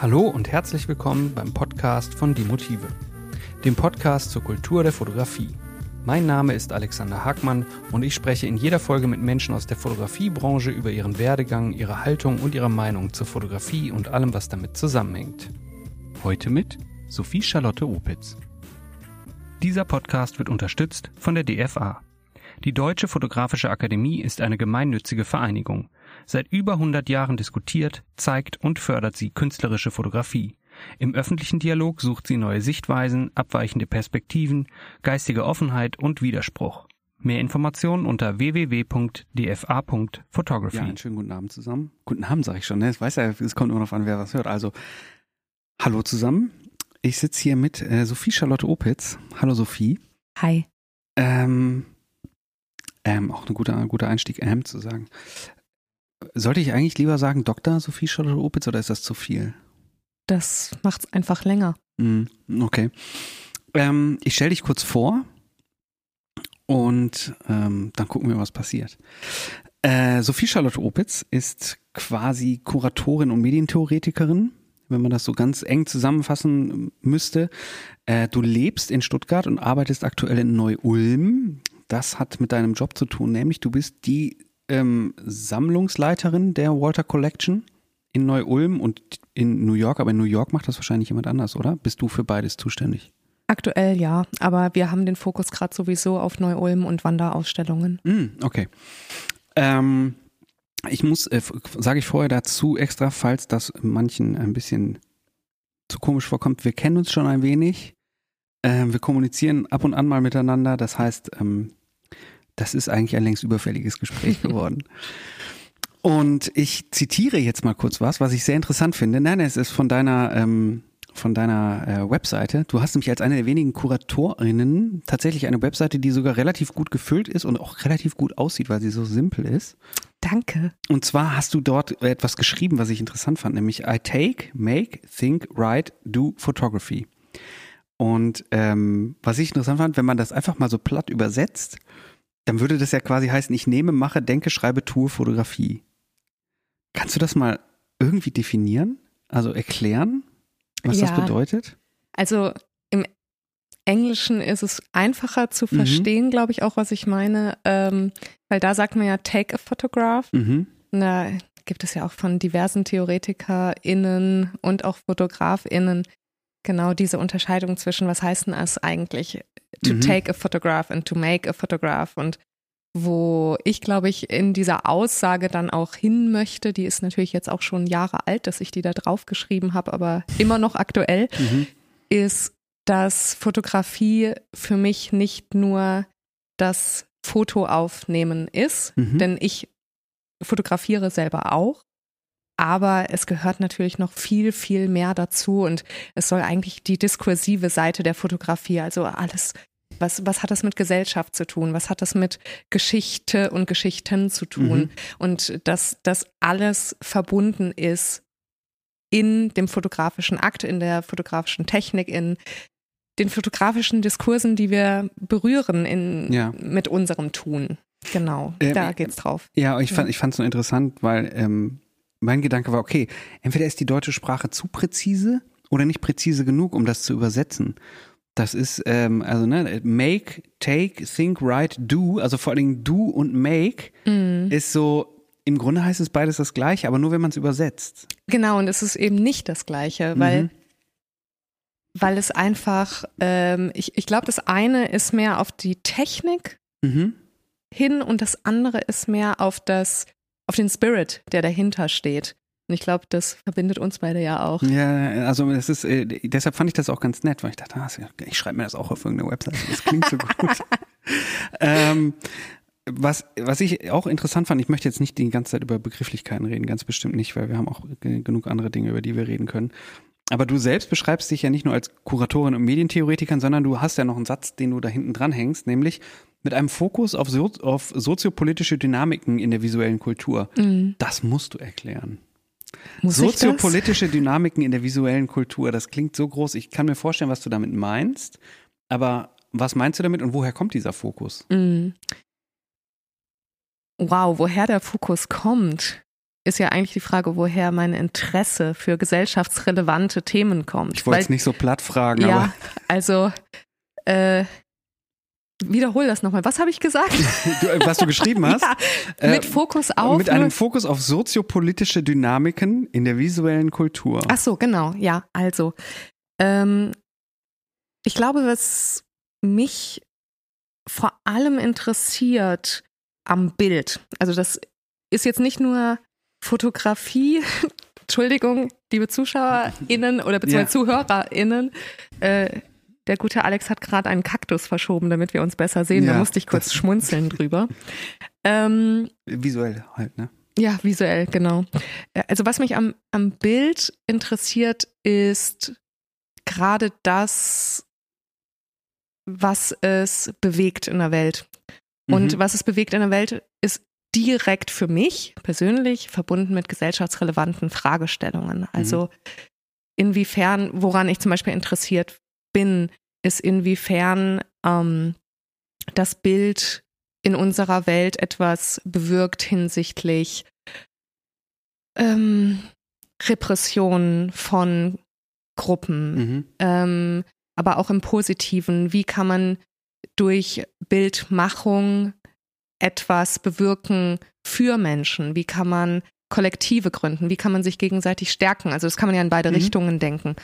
Hallo und herzlich willkommen beim Podcast von Die Motive, dem Podcast zur Kultur der Fotografie. Mein Name ist Alexander Hagmann und ich spreche in jeder Folge mit Menschen aus der Fotografiebranche über ihren Werdegang, ihre Haltung und ihre Meinung zur Fotografie und allem, was damit zusammenhängt. Heute mit Sophie Charlotte Opitz. Dieser Podcast wird unterstützt von der DFA. Die Deutsche Fotografische Akademie ist eine gemeinnützige Vereinigung. Seit über 100 Jahren diskutiert, zeigt und fördert sie künstlerische Fotografie. Im öffentlichen Dialog sucht sie neue Sichtweisen, abweichende Perspektiven, geistige Offenheit und Widerspruch. Mehr Informationen unter www.dfa.photography. Ja, einen schönen guten Abend zusammen. Guten Abend, sage ich schon. Ne? Ich weiß ja, es kommt immer noch an, wer was hört. Also, hallo zusammen. Ich sitze hier mit äh, Sophie Charlotte Opitz. Hallo Sophie. Hi. Ähm, ähm, auch ein guter, ein guter Einstieg, ähm zu sagen. Sollte ich eigentlich lieber sagen Dr. Sophie Charlotte Opitz oder ist das zu viel? Das macht's einfach länger. Mm, okay. Ähm, ich stelle dich kurz vor und ähm, dann gucken wir, was passiert. Äh, Sophie Charlotte Opitz ist quasi Kuratorin und Medientheoretikerin, wenn man das so ganz eng zusammenfassen müsste. Äh, du lebst in Stuttgart und arbeitest aktuell in Neu-Ulm. Das hat mit deinem Job zu tun, nämlich du bist die ähm, Sammlungsleiterin der Walter Collection in Neu-Ulm und in New York, aber in New York macht das wahrscheinlich jemand anders, oder? Bist du für beides zuständig? Aktuell ja, aber wir haben den Fokus gerade sowieso auf Neu-Ulm und Wanderausstellungen. Mm, okay. Ähm, ich muss, äh, sage ich vorher dazu extra, falls das manchen ein bisschen zu komisch vorkommt, wir kennen uns schon ein wenig. Äh, wir kommunizieren ab und an mal miteinander. Das heißt, ähm, das ist eigentlich ein längst überfälliges Gespräch geworden. Und ich zitiere jetzt mal kurz was, was ich sehr interessant finde. Nein, es ist von deiner ähm, von deiner äh, Webseite. Du hast nämlich als eine der wenigen Kuratorinnen tatsächlich eine Webseite, die sogar relativ gut gefüllt ist und auch relativ gut aussieht, weil sie so simpel ist. Danke. Und zwar hast du dort etwas geschrieben, was ich interessant fand, nämlich I take, make, think, write, do photography. Und ähm, was ich interessant fand, wenn man das einfach mal so platt übersetzt, dann würde das ja quasi heißen, ich nehme, mache, denke, schreibe, tue Fotografie. Kannst du das mal irgendwie definieren? Also erklären, was Ja. das bedeutet? Also im Englischen ist es einfacher zu Mhm. verstehen, glaube ich, auch, was ich meine, ähm, weil da sagt man ja take a photograph. Mhm. Da gibt es ja auch von diversen TheoretikerInnen und auch FotografInnen genau diese Unterscheidung zwischen, was heißt denn es eigentlich, to Mhm. take a photograph and to make a photograph und wo ich, glaube ich, in dieser Aussage dann auch hin möchte, die ist natürlich jetzt auch schon Jahre alt, dass ich die da drauf geschrieben habe, aber immer noch aktuell, Mhm. ist, dass Fotografie für mich nicht nur das Fotoaufnehmen ist, Mhm. denn ich fotografiere selber auch. Aber es gehört natürlich noch viel, viel mehr dazu und es soll eigentlich die diskursive Seite der Fotografie, also alles, was, was hat das mit Gesellschaft zu tun? Was hat das mit Geschichte und Geschichten zu tun? Mhm. Und dass das alles verbunden ist in dem fotografischen Akt, in der fotografischen Technik, in den fotografischen Diskursen, die wir berühren in, Ja. mit unserem Tun. Genau, Ähm, da geht's drauf. Ja, ich fand ich fand es nur interessant, weil ähm, mein Gedanke war, okay, entweder ist die deutsche Sprache zu präzise oder nicht präzise genug, um das zu übersetzen. Das ist, ähm, also ne, make, take, think, write, do, also vor allen Dingen do und make Mhm. ist so, im Grunde heißt es beides das gleiche, aber nur wenn man es übersetzt. Genau, und es ist eben nicht das Gleiche, weil, Mhm. weil es einfach, ähm, ich, ich glaube, das eine ist mehr auf die Technik Mhm. hin und das andere ist mehr auf das, auf den Spirit, der dahinter steht. Und ich glaube, das verbindet uns beide ja auch. Ja, also das ist, äh, deshalb fand ich das auch ganz nett, weil ich dachte, ah, ich schreibe mir das auch auf irgendeine Website, das klingt so gut. ähm, was, was ich auch interessant fand, ich möchte jetzt nicht die ganze Zeit über Begrifflichkeiten reden, ganz bestimmt nicht, weil wir haben auch ge- genug andere Dinge, über die wir reden können. Aber du selbst beschreibst dich ja nicht nur als Kuratorin und Medientheoretikerin, sondern du hast ja noch einen Satz, den du da hinten dran hängst, nämlich mit einem Fokus auf, so, auf soziopolitische Dynamiken in der visuellen Kultur. Mhm. Das musst du erklären. Muss? Soziopolitische Dynamiken in der visuellen Kultur, das klingt so groß. Ich kann mir vorstellen, was du damit meinst. Aber was meinst du damit und woher kommt dieser Fokus? Mhm. Wow, woher der Fokus kommt, ist ja eigentlich die Frage, woher mein Interesse für gesellschaftsrelevante Themen kommt. Ich wollte es nicht so platt fragen, ja, aber. also äh, wiederhol das nochmal. Was habe ich gesagt? du, äh, was du geschrieben hast? ja, mit Fokus auf. Mit einem Fokus auf soziopolitische Dynamiken in der visuellen Kultur. Ach so, genau. Ja, also. Ähm, ich glaube, was mich vor allem interessiert am Bild, also das ist jetzt nicht nur Fotografie, Entschuldigung, liebe ZuschauerInnen oder beziehungsweise ja. ZuhörerInnen, äh, der gute Alex hat gerade einen Kaktus verschoben, damit wir uns besser sehen. Ja, da musste ich kurz schmunzeln drüber. Ähm, visuell halt, ne? Ja, visuell, genau. Äh, also was mich am, am Bild interessiert, ist gerade das, was es bewegt in der Welt. Und mhm. was es bewegt in der Welt, ist direkt für mich persönlich verbunden mit gesellschaftsrelevanten Fragestellungen. Also mhm. inwiefern, woran ich zum Beispiel interessiert bin, ist inwiefern ähm, das Bild in unserer Welt etwas bewirkt hinsichtlich ähm, Repression von Gruppen, mhm. ähm, aber auch im Positiven. Wie kann man durch Bildmachung etwas bewirken für Menschen? Wie kann man Kollektive gründen? Wie kann man sich gegenseitig stärken? Also das kann man ja in beide mhm. Richtungen denken.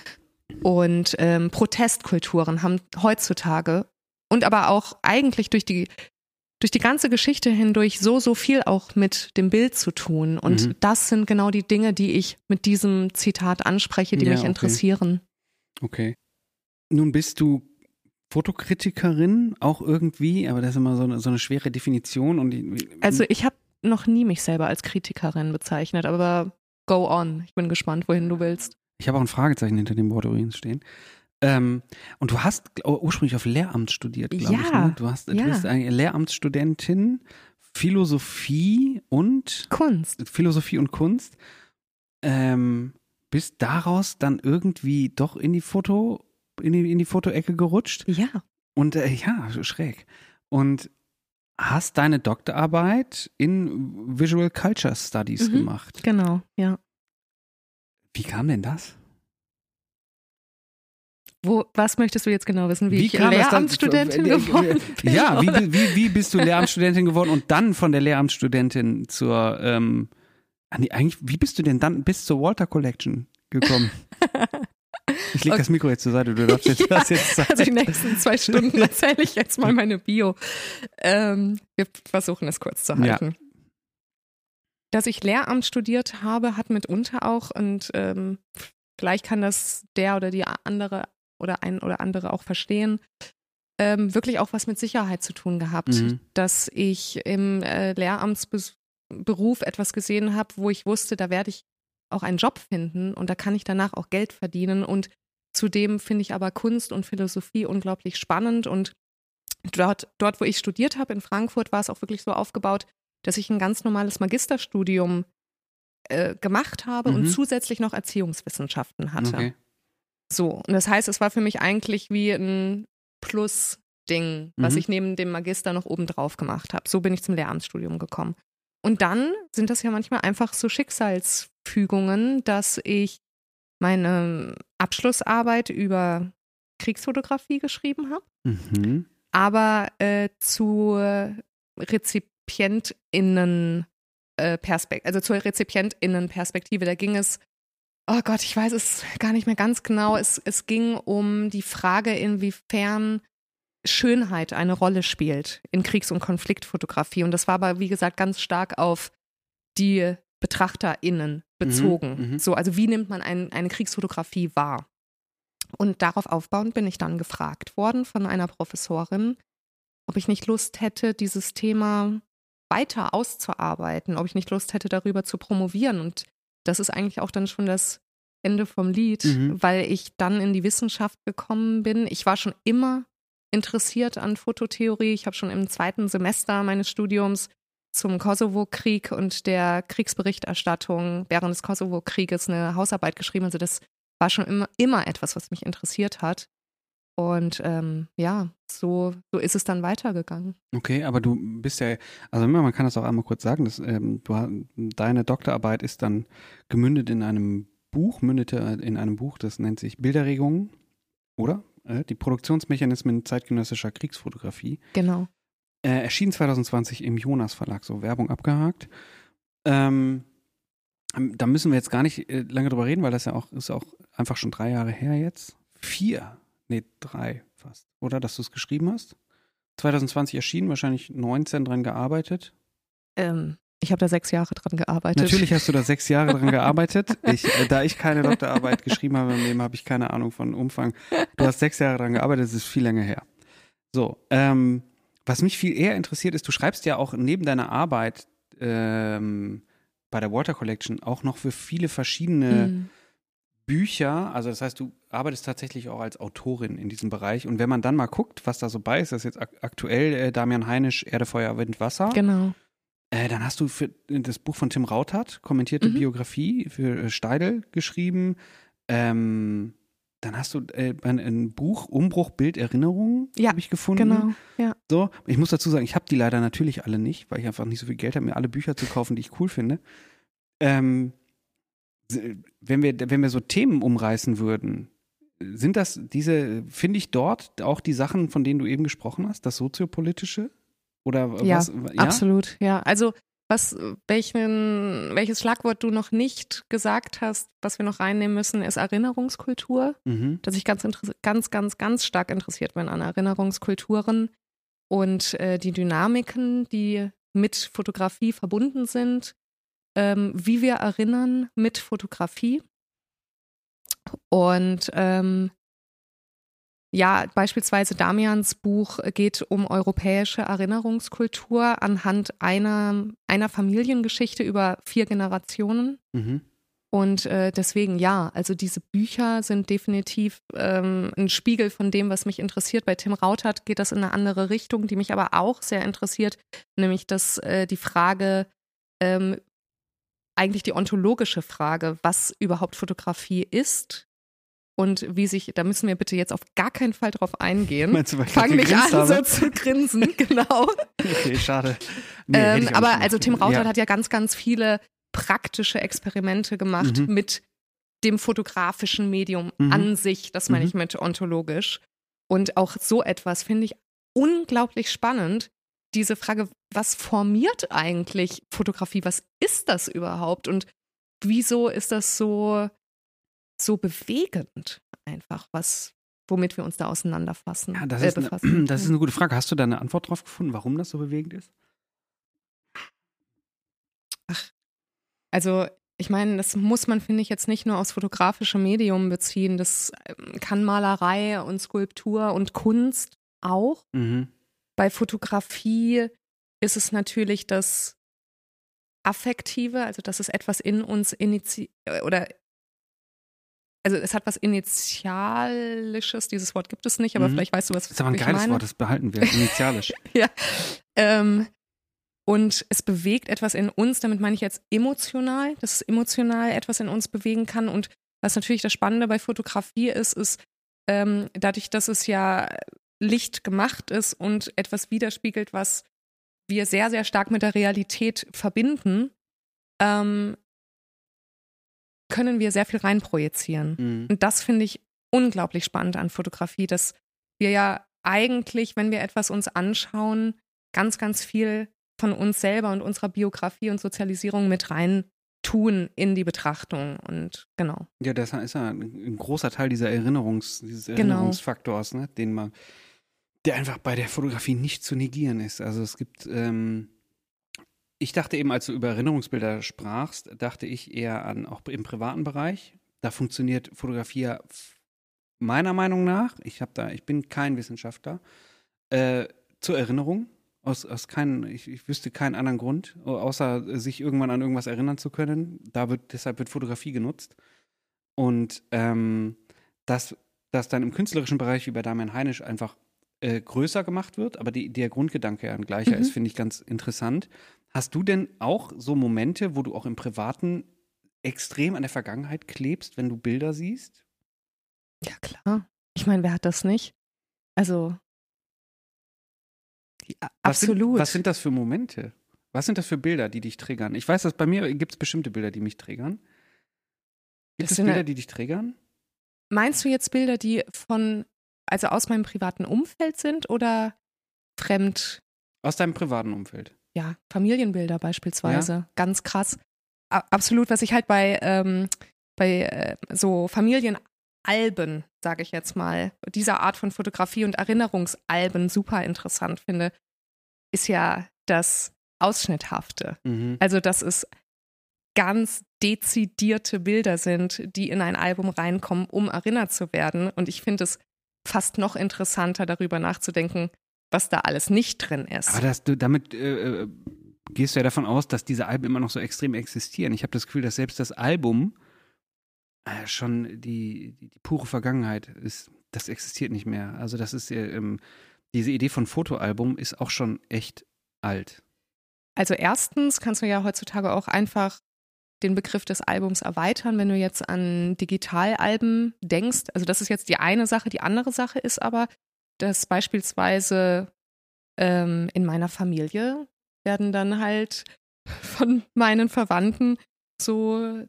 Und ähm, Protestkulturen haben heutzutage und aber auch eigentlich durch die durch die ganze Geschichte hindurch so, so viel auch mit dem Bild zu tun. Und mhm. das sind genau die Dinge, die ich mit diesem Zitat anspreche, die ja, mich okay. interessieren. Okay. Nun bist du Fotokritikerin auch irgendwie, aber das ist immer so eine, so eine schwere Definition. Und die, also ich habe noch nie mich selber als Kritikerin bezeichnet, aber go on. Ich bin gespannt, wohin du willst. Ich habe auch ein Fragezeichen hinter dem Wort übrigens stehen. Ähm, und du hast ursprünglich auf Lehramt studiert, glaube ja, ich. Ne? Du, hast, ja. du bist eine Lehramtsstudentin, Philosophie und Kunst. Philosophie und Kunst. Ähm, bist daraus dann irgendwie doch in die Foto, in die, in die Fotoecke gerutscht. Ja. Und äh, ja, schräg. Und hast deine Doktorarbeit in Visual Culture Studies mhm, gemacht. Genau, ja. Wie kam denn das? Wo, was möchtest du jetzt genau wissen, wie, wie ich Lehramtsstudentin dann, geworden bin? Ja, wie, wie, wie bist du Lehramtsstudentin geworden und dann von der Lehramtsstudentin zur, ähm, eigentlich, wie bist du denn dann bis zur Walter Collection gekommen? Ich lege okay. das Mikro jetzt zur Seite, du darfst jetzt, ja, das jetzt sagen. Also die nächsten zwei Stunden erzähle ich jetzt mal meine Bio. Ähm, wir versuchen es kurz zu halten. Ja. Dass ich Lehramt studiert habe, hat mitunter auch, und ähm, vielleicht kann das der oder die andere oder ein oder andere auch verstehen, ähm, wirklich auch was mit Sicherheit zu tun gehabt, mhm. dass ich im äh, Lehramtsberuf etwas gesehen habe, wo ich wusste, da werde ich auch einen Job finden und da kann ich danach auch Geld verdienen. Und zudem finde ich aber Kunst und Philosophie unglaublich spannend. Und dort, dort wo ich studiert habe in Frankfurt, war es auch wirklich so aufgebaut, dass ich ein ganz normales Magisterstudium äh, gemacht habe mhm. und zusätzlich noch Erziehungswissenschaften hatte. Okay. So, und das heißt, es war für mich eigentlich wie ein Plus-Ding, was mhm. ich neben dem Magister noch obendrauf gemacht habe. So bin ich zum Lehramtsstudium gekommen. Und dann sind das ja manchmal einfach so Schicksalsfügungen, dass ich meine Abschlussarbeit über Kriegsfotografie geschrieben habe, mhm. aber äh, zu RezipientInnen äh, Perspekt also zur RezipientInnen-Perspektive. Da ging es oh Gott, ich weiß es gar nicht mehr ganz genau. Es, es ging um die Frage, inwiefern Schönheit eine Rolle spielt in Kriegs- und Konfliktfotografie. Und das war aber, wie gesagt, ganz stark auf die BetrachterInnen bezogen. Mhm, mhm. so, also wie nimmt man ein, eine Kriegsfotografie wahr? Und darauf aufbauend bin ich dann gefragt worden von einer Professorin, ob ich nicht Lust hätte, dieses Thema weiter auszuarbeiten, ob ich nicht Lust hätte, darüber zu promovieren. Und das ist eigentlich auch dann schon das Ende vom Lied, mhm. weil ich dann in die Wissenschaft gekommen bin. Ich war schon immer interessiert an Fototheorie. Ich habe schon im zweiten Semester meines Studiums zum Kosovo-Krieg und der Kriegsberichterstattung während des Kosovo-Krieges eine Hausarbeit geschrieben. Also das war schon immer, immer etwas, was mich interessiert hat. Und ähm, ja, so, so ist es dann weitergegangen. Okay, aber du bist ja, also man kann das auch einmal kurz sagen, dass ähm, du, deine Doktorarbeit ist dann gemündet in einem Buch, mündete in einem Buch, das nennt sich Bilderregungen, oder? Äh, die Produktionsmechanismen zeitgenössischer Kriegsfotografie. Genau. Äh, erschien 2020 im Jonas Verlag, so Werbung abgehakt. Ähm, da müssen wir jetzt gar nicht äh, lange drüber reden, weil das ja auch ist auch einfach schon drei Jahre her jetzt. Vier, nee, drei fast, oder? Dass du es geschrieben hast? 2020 erschienen, wahrscheinlich 19 dran gearbeitet. Ähm, ich habe da sechs Jahre dran gearbeitet. Natürlich hast du da sechs Jahre dran gearbeitet. Ich, äh, da ich keine Doktorarbeit geschrieben habe im Leben, habe ich keine Ahnung von Umfang. Du hast sechs Jahre dran gearbeitet, das ist viel länger her. So, ähm, was mich viel eher interessiert ist, du schreibst ja auch neben deiner Arbeit ähm, bei der Water Collection auch noch für viele verschiedene mhm. Bücher. Also das heißt, du arbeitest tatsächlich auch als Autorin in diesem Bereich. Und wenn man dann mal guckt, was da so bei ist, das ist jetzt ak aktuell äh, Damian Heinisch, Erde, Feuer, Wind, Wasser. Genau. Äh, dann hast du für das Buch von Tim Rauthat, kommentierte mhm. Biografie für äh, Steidel geschrieben. Ähm, dann hast du äh, ein, ein, Buch Umbruch Bild Erinnerungen ja, habe ich gefunden. Genau, ja. So, ich muss dazu sagen, ich habe die leider natürlich alle nicht, weil ich einfach nicht so viel Geld habe, mir alle Bücher zu kaufen, die ich cool finde. Ähm, wenn wir wenn wir so Themen umreißen würden, sind das diese finde ich dort auch die Sachen, von denen du eben gesprochen hast, das soziopolitische oder ja, was? Ja, absolut. Ja, also was, welchen, welches Schlagwort du noch nicht gesagt hast, was wir noch reinnehmen müssen, ist Erinnerungskultur. Mhm. Dass ich ganz, ganz, ganz, ganz stark interessiert bin an Erinnerungskulturen und äh, die Dynamiken, die mit Fotografie verbunden sind, ähm, wie wir erinnern mit Fotografie. Und ähm, ja, beispielsweise Damians Buch geht um europäische Erinnerungskultur anhand einer, einer Familiengeschichte über vier Generationen. Mhm. Und äh, deswegen ja, also diese Bücher sind definitiv ähm, ein Spiegel von dem, was mich interessiert. Bei Tim Rautert geht das in eine andere Richtung, die mich aber auch sehr interessiert, nämlich dass äh, die Frage, ähm, eigentlich die ontologische Frage, was überhaupt Fotografie ist, und wie sich, da müssen wir bitte jetzt auf gar keinen Fall drauf eingehen. Meinst du, weil Fang nicht an, habe? so zu grinsen, genau. okay, schade. Nee, ähm, aber also Tim Rautert ja. hat ja ganz, ganz viele praktische Experimente gemacht mhm. mit dem fotografischen Medium mhm. an sich. Das meine mhm. ich mit ontologisch. Und auch so etwas finde ich unglaublich spannend. Diese Frage, was formiert eigentlich Fotografie? Was ist das überhaupt? Und wieso ist das so so bewegend einfach, was, womit wir uns da auseinanderfassen. Ja, das, äh, ist, eine, das ist eine gute Frage. Hast du da eine Antwort drauf gefunden, warum das so bewegend ist? Ach, also ich meine, das muss man, finde ich, jetzt nicht nur aufs fotografische Medium beziehen. Das ähm, kann Malerei und Skulptur und Kunst auch. Mhm. Bei Fotografie ist es natürlich das Affektive, also dass es etwas in uns initiiert oder also es hat was Initialisches, dieses Wort gibt es nicht, aber mhm. vielleicht weißt du, was das ist aber ein geiles meine. Wort, das behalten wir, initialisch. ja. Ähm, und es bewegt etwas in uns, damit meine ich jetzt emotional, dass es emotional etwas in uns bewegen kann. Und was natürlich das Spannende bei Fotografie ist, ist, ähm, dadurch, dass es ja Licht gemacht ist und etwas widerspiegelt, was wir sehr, sehr stark mit der Realität verbinden, ähm, können wir sehr viel reinprojizieren. Mhm. Und das finde ich unglaublich spannend an Fotografie, dass wir ja eigentlich, wenn wir etwas uns anschauen, ganz, ganz viel von uns selber und unserer Biografie und Sozialisierung mit rein tun in die Betrachtung und genau. Ja, das ist ja ein großer Teil dieser Erinnerungs, dieses genau. Erinnerungsfaktors, genau. ne, den man, der einfach bei der Fotografie nicht zu negieren ist. Also es gibt ähm, ich dachte eben, als du über Erinnerungsbilder sprachst, dachte ich eher an auch im privaten Bereich. Da funktioniert Fotografie meiner Meinung nach, ich habe da, ich bin kein Wissenschaftler, äh, zur Erinnerung. Aus, aus keinen, ich, ich wüsste keinen anderen Grund, außer sich irgendwann an irgendwas erinnern zu können. Da wird, deshalb wird Fotografie genutzt. Und ähm, dass das dann im künstlerischen Bereich wie bei Damian Heinisch einfach äh, größer gemacht wird, aber die, der Grundgedanke ja ein gleicher mhm. ist, finde ich ganz interessant. Hast du denn auch so Momente, wo du auch im Privaten extrem an der Vergangenheit klebst, wenn du Bilder siehst? Ja, klar. Ich meine, wer hat das nicht? Also, Was Absolut. Sind, was sind das für Momente? Was sind das für Bilder, die dich triggern? Ich weiß, dass bei mir gibt es bestimmte Bilder, die mich triggern. Gibt es Bilder, ja- die dich triggern? Meinst du jetzt Bilder, die von, also aus meinem privaten Umfeld sind oder fremd, Aus deinem privaten Umfeld. ja, Familienbilder beispielsweise? Ganz krass. A absolut, was ich halt bei, ähm, bei äh, so Familienalben, sage ich jetzt mal, dieser Art von Fotografie und Erinnerungsalben super interessant finde, ist ja das Ausschnitthafte. Mhm. Also, dass es ganz dezidierte Bilder sind, die in ein Album reinkommen, um erinnert zu werden. Und ich finde es fast noch interessanter, darüber nachzudenken, was da alles nicht drin ist. Aber das, du, damit äh, äh, gehst du ja davon aus, dass diese Alben immer noch so extrem existieren. Ich habe das Gefühl, dass selbst das Album äh, schon die, die, die pure Vergangenheit ist. Das existiert nicht mehr. Also das ist äh, ähm, diese Idee von Fotoalbum ist auch schon echt alt. Also erstens kannst du ja heutzutage auch einfach den Begriff des Albums erweitern, wenn du jetzt an Digitalalben denkst. Also das ist jetzt die eine Sache. Die andere Sache ist aber, dass beispielsweise ähm, in meiner Familie werden dann halt von meinen Verwandten so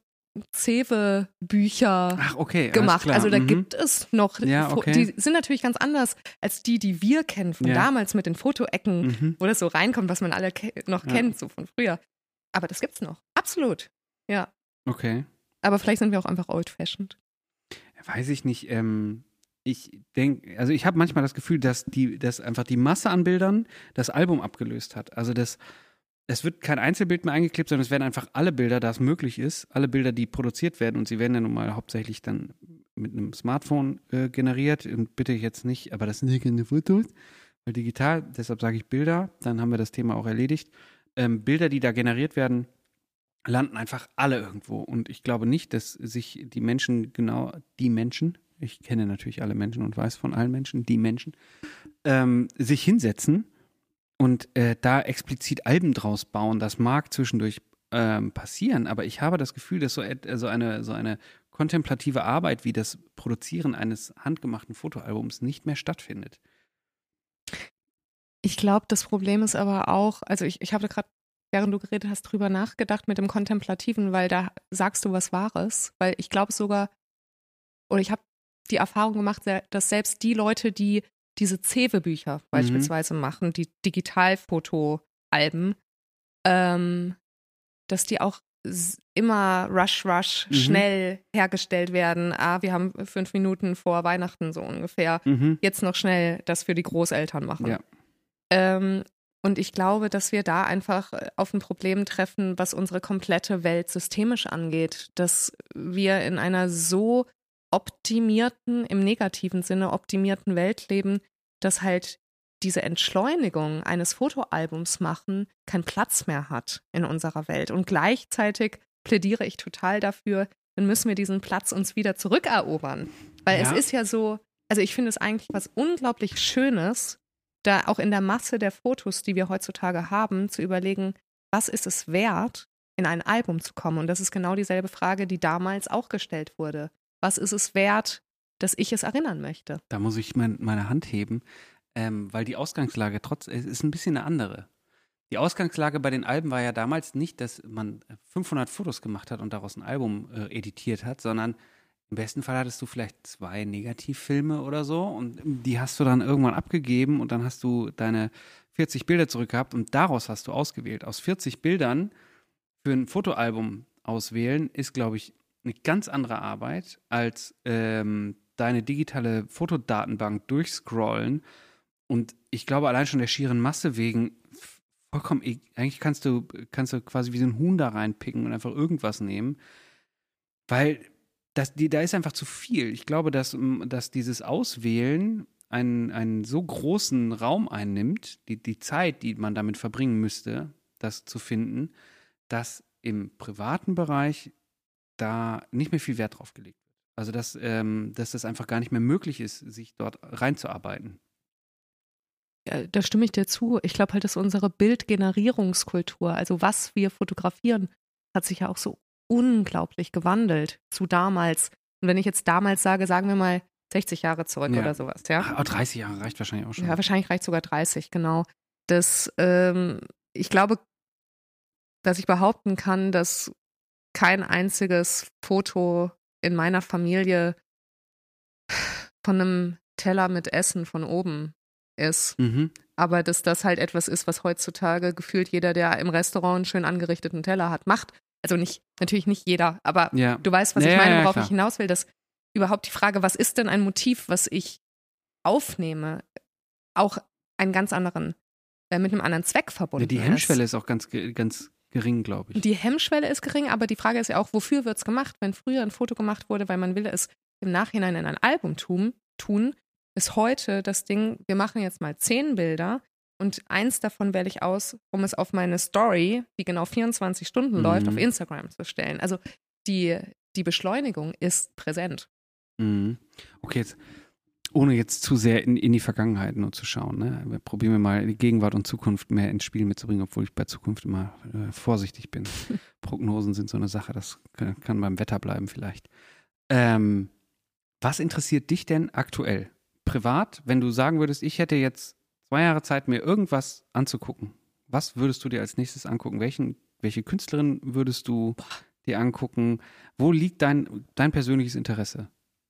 Zewe-Bücher okay. gemacht. Also da Mhm. gibt es noch, Ja, okay. die sind natürlich ganz anders als die, die wir kennen von Ja. damals mit den Fotoecken Mhm. wo das so reinkommt, was man alle ke noch Ja. kennt, so von früher. Aber das gibt's noch. Absolut. Ja. Okay. Aber vielleicht sind wir auch einfach old-fashioned. Weiß ich nicht. Ähm, ich denke, also ich habe manchmal das Gefühl, dass die, dass einfach die Masse an Bildern das Album abgelöst hat. Also das, es wird kein Einzelbild mehr eingeklebt, sondern es werden einfach alle Bilder, da es möglich ist, alle Bilder, die produziert werden, und sie werden ja nun mal hauptsächlich dann mit einem Smartphone äh, generiert. Und bitte jetzt nicht, aber das sind ja keine Fotos, weil digital, deshalb sage ich Bilder, dann haben wir das Thema auch erledigt. Ähm, Bilder, die da generiert werden, landen einfach alle irgendwo. Und ich glaube nicht, dass sich die Menschen, genau die Menschen, ich kenne natürlich alle Menschen und weiß von allen Menschen, die Menschen, ähm, sich hinsetzen und äh, da explizit Alben draus bauen. Das mag zwischendurch ähm, passieren, aber ich habe das Gefühl, dass so, et- so, eine, so eine kontemplative Arbeit wie das Produzieren eines handgemachten Fotoalbums nicht mehr stattfindet. Ich glaube, das Problem ist aber auch, also ich, ich habe gerade, während du geredet hast, drüber nachgedacht mit dem Kontemplativen, weil da sagst du was Wahres. Weil ich glaube sogar, oder ich habe die Erfahrung gemacht, dass selbst die Leute, die diese Zewe-Bücher beispielsweise machen, die Digitalfotoalben, ähm, dass die auch immer rush, rush, Mhm. schnell hergestellt werden. Ah, wir haben fünf Minuten vor Weihnachten so ungefähr. Mhm. Jetzt noch schnell das für die Großeltern machen. Ja. Ähm, und ich glaube, dass wir da einfach äh, auf ein Problem treffen, was unsere komplette Welt systemisch angeht, dass wir in einer so optimierten, im negativen Sinne optimierten Welt leben, dass halt diese Entschleunigung eines Fotoalbums machen keinen Platz mehr hat in unserer Welt. Und gleichzeitig plädiere ich total dafür, dann müssen wir diesen Platz uns wieder zurückerobern. Weil Ja. es ist ja so, also ich finde es eigentlich was unglaublich Schönes, da auch in der Masse der Fotos, die wir heutzutage haben, zu überlegen, was ist es wert, in ein Album zu kommen? Und das ist genau dieselbe Frage, die damals auch gestellt wurde. Was ist es wert, dass ich es erinnern möchte? Da muss ich mein, meine Hand heben, ähm, weil die Ausgangslage trotz ist ein bisschen eine andere. Die Ausgangslage bei den Alben war ja damals nicht, dass man 500 Fotos gemacht hat und daraus ein Album äh, editiert hat, sondern im besten Fall hattest du vielleicht zwei Negativfilme oder so und die hast du dann irgendwann abgegeben und dann hast du deine 40 Bilder zurück gehabt und daraus hast du ausgewählt. Aus 40 Bildern für ein Fotoalbum auswählen ist, glaube ich, eine ganz andere Arbeit als ähm, deine digitale Fotodatenbank durchscrollen. Und ich glaube, allein schon der schieren Masse wegen vollkommen, e- eigentlich kannst du, kannst du quasi wie so ein Huhn da reinpicken und einfach irgendwas nehmen. Weil das, die, da ist einfach zu viel. Ich glaube, dass, dass dieses Auswählen einen, einen so großen Raum einnimmt, die, die Zeit, die man damit verbringen müsste, das zu finden, dass im privaten Bereich da nicht mehr viel Wert drauf gelegt wird. Also dass, ähm, dass das einfach gar nicht mehr möglich ist, sich dort reinzuarbeiten. Ja, da stimme ich dir zu. Ich glaube halt, dass unsere Bildgenerierungskultur, also was wir fotografieren, hat sich ja auch so unglaublich gewandelt zu damals. Und wenn ich jetzt damals sage, sagen wir mal 60 Jahre zurück Ja. oder sowas, ja. Ah, 30 Jahre reicht wahrscheinlich auch schon. Ja, wahrscheinlich reicht sogar 30, genau. dass ähm, ich glaube, dass ich behaupten kann, dass kein einziges Foto in meiner Familie von einem Teller mit Essen von oben ist. Mhm. Aber dass das halt etwas ist, was heutzutage gefühlt jeder, der im Restaurant einen schön angerichteten Teller hat, macht. Also nicht, natürlich nicht jeder, aber Ja. du weißt, was Ja, ich ja, meine, ja, worauf klar. ich hinaus will, dass überhaupt die Frage, was ist denn ein Motiv, was ich aufnehme, auch einen ganz anderen, äh, mit einem anderen Zweck verbunden Ja, die ist. Hemmschwelle ist auch ganz, ganz gering, glaube ich. Die Hemmschwelle ist gering, aber die Frage ist ja auch, wofür wird es gemacht? Wenn früher ein Foto gemacht wurde, weil man will es im Nachhinein in ein Album tun, tun ist heute das Ding, wir machen jetzt mal zehn Bilder und eins davon wähle ich aus, um es auf meine Story, die genau 24 Stunden Mhm. läuft, auf Instagram zu stellen. Also die, die Beschleunigung ist präsent. Mhm. Okay, jetzt, ohne jetzt zu sehr in, in die Vergangenheit nur zu schauen. Ne? Wir probieren wir mal die Gegenwart und Zukunft mehr ins Spiel mitzubringen, obwohl ich bei Zukunft immer äh, vorsichtig bin. Prognosen sind so eine Sache, das kann, kann beim Wetter bleiben vielleicht. Ähm, was interessiert dich denn aktuell? Privat, wenn du sagen würdest, ich hätte jetzt zwei Jahre Zeit, mir irgendwas anzugucken, was würdest du dir als nächstes angucken? Welchen, welche Künstlerin würdest du dir angucken? Wo liegt dein, dein persönliches Interesse?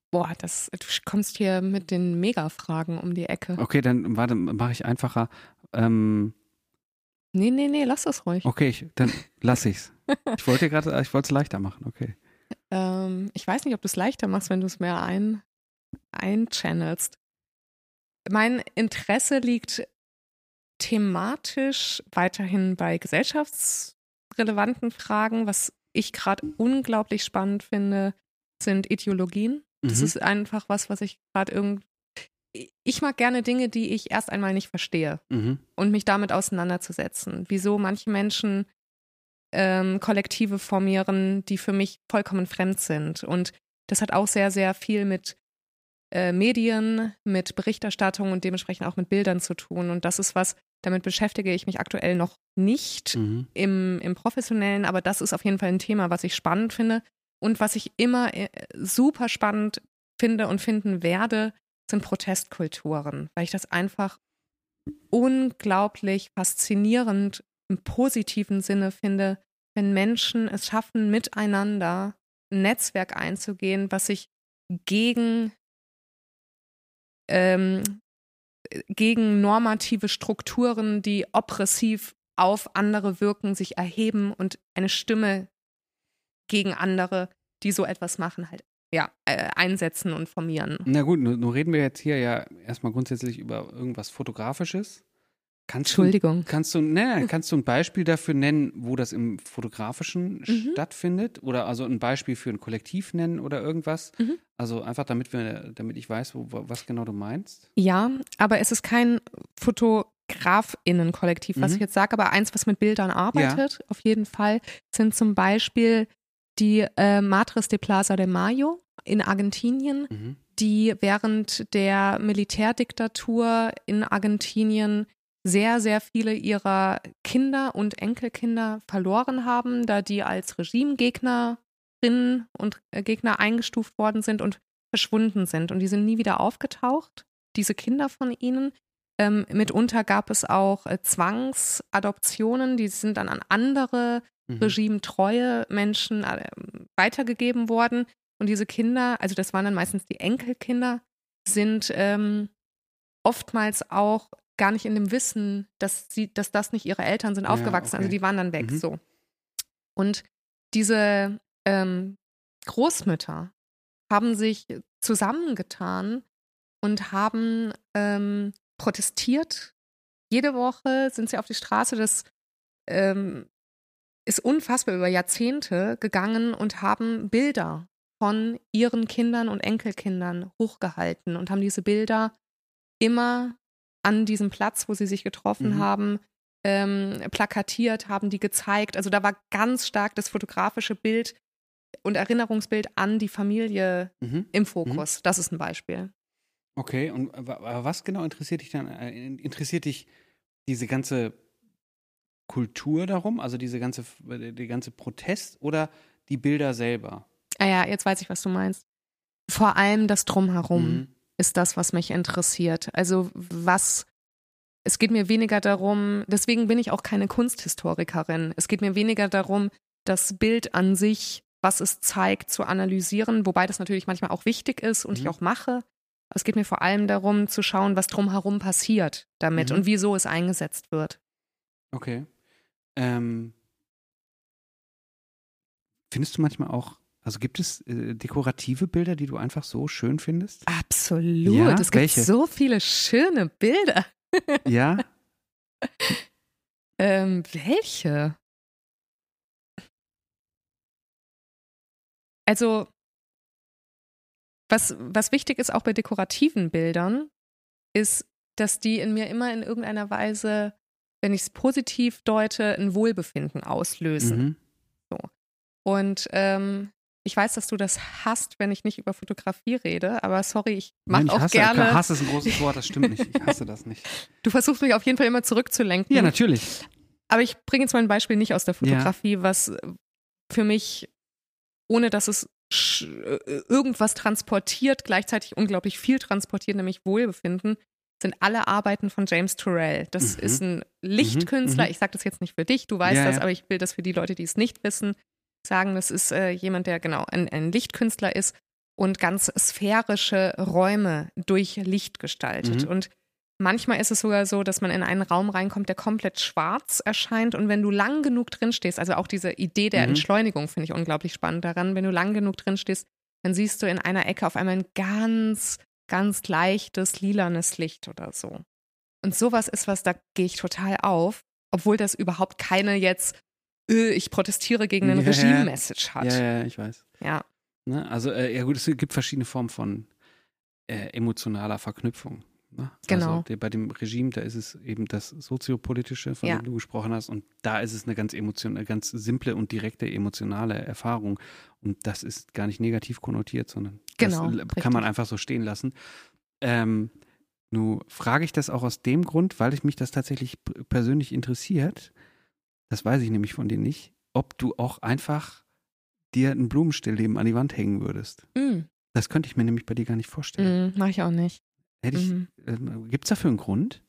Boah, das, du kommst hier mit den Mega-Fragen um die Ecke. Okay, dann warte, mache ich einfacher. Ähm, Nee, nee, nee, lass das ruhig. okay, ich, dann lass ich's. Ich wollte gerade, ich wollte es leichter machen. Okay. Ähm, ich weiß nicht, ob du es leichter machst, wenn du es mehr ein, einchannelst. Mein Interesse liegt thematisch weiterhin bei gesellschaftsrelevanten Fragen. Was ich gerade unglaublich spannend finde, sind Ideologien. Das Mhm. ist einfach was, was ich gerade irgend. Ich mag gerne Dinge, die ich erst einmal nicht verstehe Mhm. und mich damit auseinanderzusetzen. Wieso manche Menschen ähm, Kollektive formieren, die für mich vollkommen fremd sind. Und das hat auch sehr, sehr viel mit äh, Medien, mit Berichterstattung und dementsprechend auch mit Bildern zu tun. Und das ist was, damit beschäftige ich mich aktuell noch nicht Mhm. im, im professionellen, aber das ist auf jeden Fall ein Thema, was ich spannend finde. Und was ich immer äh, super spannend finde und finden werde, sind Protestkulturen, weil ich das einfach unglaublich faszinierend im positiven Sinne finde, wenn Menschen es schaffen, miteinander ein Netzwerk einzugehen, was sich gegen, ähm, gegen normative Strukturen, die oppressiv auf andere wirken, sich erheben und eine Stimme gegen andere, die so etwas machen, halt ja, äh, einsetzen und formieren. Na gut, nur reden wir jetzt hier ja erstmal grundsätzlich über irgendwas Fotografisches. Kannst Entschuldigung. Du, kannst du, ne, kannst du ein Beispiel dafür nennen, wo das im Fotografischen Mhm. stattfindet? Oder also ein Beispiel für ein Kollektiv nennen oder irgendwas? Mhm. Also einfach, damit wir, damit ich weiß, wo, was genau du meinst. Ja, aber es ist kein Fotografinnen-Kollektiv, was Mhm. ich jetzt sage, aber eins, was mit Bildern arbeitet, auf jeden Fall, sind zum Beispiel die äh, Matres de Plaza de Mayo in Argentinien, Mhm. die während der Militärdiktatur in Argentinien sehr, sehr viele ihrer Kinder und Enkelkinder verloren haben, da die als Regimegegnerinnen und Gegner eingestuft worden sind und verschwunden sind. Und die sind nie wieder aufgetaucht, diese Kinder von ihnen. Ähm, mitunter gab es auch äh, Zwangsadoptionen, die sind dann an andere Mhm. regimetreue Menschen äh, weitergegeben worden. Und diese Kinder, also das waren dann meistens die Enkelkinder, sind ähm, oftmals auch gar nicht in dem Wissen, dass sie, dass das nicht ihre Eltern sind, Ja, aufgewachsen. Also okay. die waren dann weg Mhm. so. Und diese ähm, Großmütter haben sich zusammengetan und haben ähm, protestiert. Jede Woche sind sie auf die Straße. Das ähm, ist unfassbar über Jahrzehnte gegangen und haben Bilder von ihren Kindern und Enkelkindern hochgehalten und haben diese Bilder immer an diesem Platz, wo sie sich getroffen Mhm. haben, ähm, plakatiert, haben die gezeigt. Also da war ganz stark das fotografische Bild und Erinnerungsbild an die Familie Mhm. im Fokus. Das ist ein Beispiel. Okay, und wa- wa- was genau interessiert dich dann? Äh, Interessiert dich diese ganze Kultur darum, also diese ganze, die ganze Protest oder die Bilder selber? Ah ja, jetzt weiß ich, was du meinst. Vor allem das Drumherum Mhm. Ist das, was mich interessiert. Also was Es geht mir weniger darum, deswegen bin ich auch keine Kunsthistorikerin. Es geht mir weniger darum, das Bild an sich, was es zeigt, zu analysieren, wobei das natürlich manchmal auch wichtig ist und Mhm. ich auch mache. Es geht mir vor allem darum, zu schauen, was drumherum passiert damit Mhm. und wieso es eingesetzt wird. Okay. Ähm, findest du manchmal auch, also gibt es äh, dekorative Bilder, die du einfach so schön findest? Absolut. Ja? es gibt Welche? so viele schöne Bilder. Ja? Ähm, welche? Also, was, was wichtig ist auch bei dekorativen Bildern, ist, dass die in mir immer in irgendeiner Weise, wenn ich es positiv deute, ein Wohlbefinden auslösen. Mhm. Und ähm, ich weiß, dass du das hast, wenn ich nicht über Fotografie rede, aber sorry, ich mache ich auch hasse, gerne. Hass ist ein großes Wort, das stimmt nicht. Ich hasse das nicht. Du versuchst mich auf jeden Fall immer zurückzulenken. Ja, natürlich. Aber ich bringe jetzt mal ein Beispiel nicht aus der Fotografie, was für mich, ohne dass es äh, irgendwas transportiert, gleichzeitig unglaublich viel transportiert, nämlich Wohlbefinden, sind alle Arbeiten von James Turrell. Das Mhm. ist ein Lichtkünstler. Mhm. Ich sage das jetzt nicht für dich, du weißt Ja, das, ja. aber ich will das für die Leute, die es nicht wissen, sagen. Das ist äh, jemand, der genau ein, ein Lichtkünstler ist und ganz sphärische Räume durch Licht gestaltet. Mhm. Und Manchmal ist es sogar so, dass man in einen Raum reinkommt, der komplett schwarz erscheint. Und wenn du lang genug drin stehst, also auch diese Idee der Mhm. Entschleunigung finde ich unglaublich spannend daran. Wenn du lang genug drin stehst, dann siehst du in einer Ecke auf einmal ein ganz, ganz leichtes, lilanes Licht oder so. Und sowas ist was, da gehe ich total auf, obwohl das überhaupt keine jetzt, äh, ich protestiere gegen ein Ja. Regime-Message hat. Ja, ja, ich weiß. ja. Ne? Also, äh, ja gut, es gibt verschiedene Formen von äh, emotionaler Verknüpfung. Ne? Genau. Also, der, bei dem Regime, da ist es eben das soziopolitische, von Ja. dem du gesprochen hast, und da ist es eine ganz emotion, eine ganz simple und direkte emotionale Erfahrung. Und das ist gar nicht negativ konnotiert, sondern Genau, das richtig. kann man einfach so stehen lassen. Ähm, nun frage ich das auch aus dem Grund, weil ich mich das tatsächlich persönlich interessiert. Das weiß ich nämlich von dir nicht, ob du auch einfach dir ein Blumenstillleben an die Wand hängen würdest. Mm, Das könnte ich mir nämlich bei dir gar nicht vorstellen. mm, Mache ich auch nicht. Hätte ich, Mhm. ähm, Gibt es dafür einen Grund?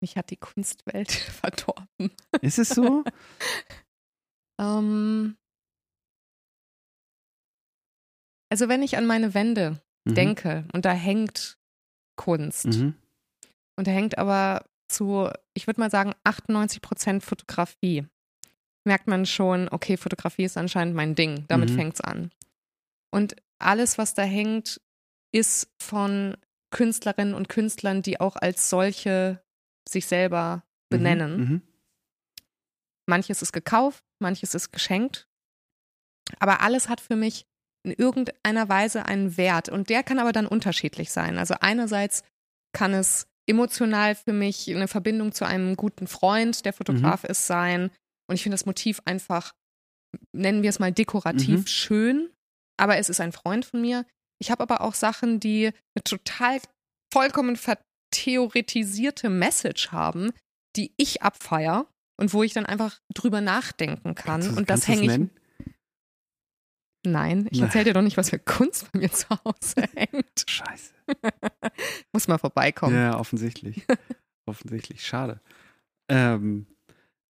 Mich hat die Kunstwelt verdorben. Ist es so? Ähm, also wenn ich an meine Wände Mhm. denke und da hängt Kunst Mhm. Und da hängt aber zu, ich würde mal sagen, 98 Prozent Fotografie, merkt man schon, okay, Fotografie ist anscheinend mein Ding. Damit Mhm. fängt's an. Und alles, was da hängt, ist von Künstlerinnen und Künstlern, die auch als solche sich selber benennen. Mhm. Manches ist gekauft, manches ist geschenkt. Aber alles hat für mich in irgendeiner Weise einen Wert. Und der kann aber dann unterschiedlich sein. Also einerseits kann es emotional für mich eine Verbindung zu einem guten Freund, der Fotograf ist, sein. Und ich finde das Motiv einfach, nennen wir es mal dekorativ Mhm. schön. Aber es ist ein Freund von mir. Ich habe aber auch Sachen, die eine total vollkommen vertheoretisierte Message haben, die ich abfeier und wo ich dann einfach drüber nachdenken kann. Kannst du- und das hänge ich. nennen? Nein, ich erzähle dir doch nicht, was für Kunst bei mir zu Hause hängt. Scheiße. Muss mal vorbeikommen. Ja, offensichtlich. offensichtlich. Schade. Ähm,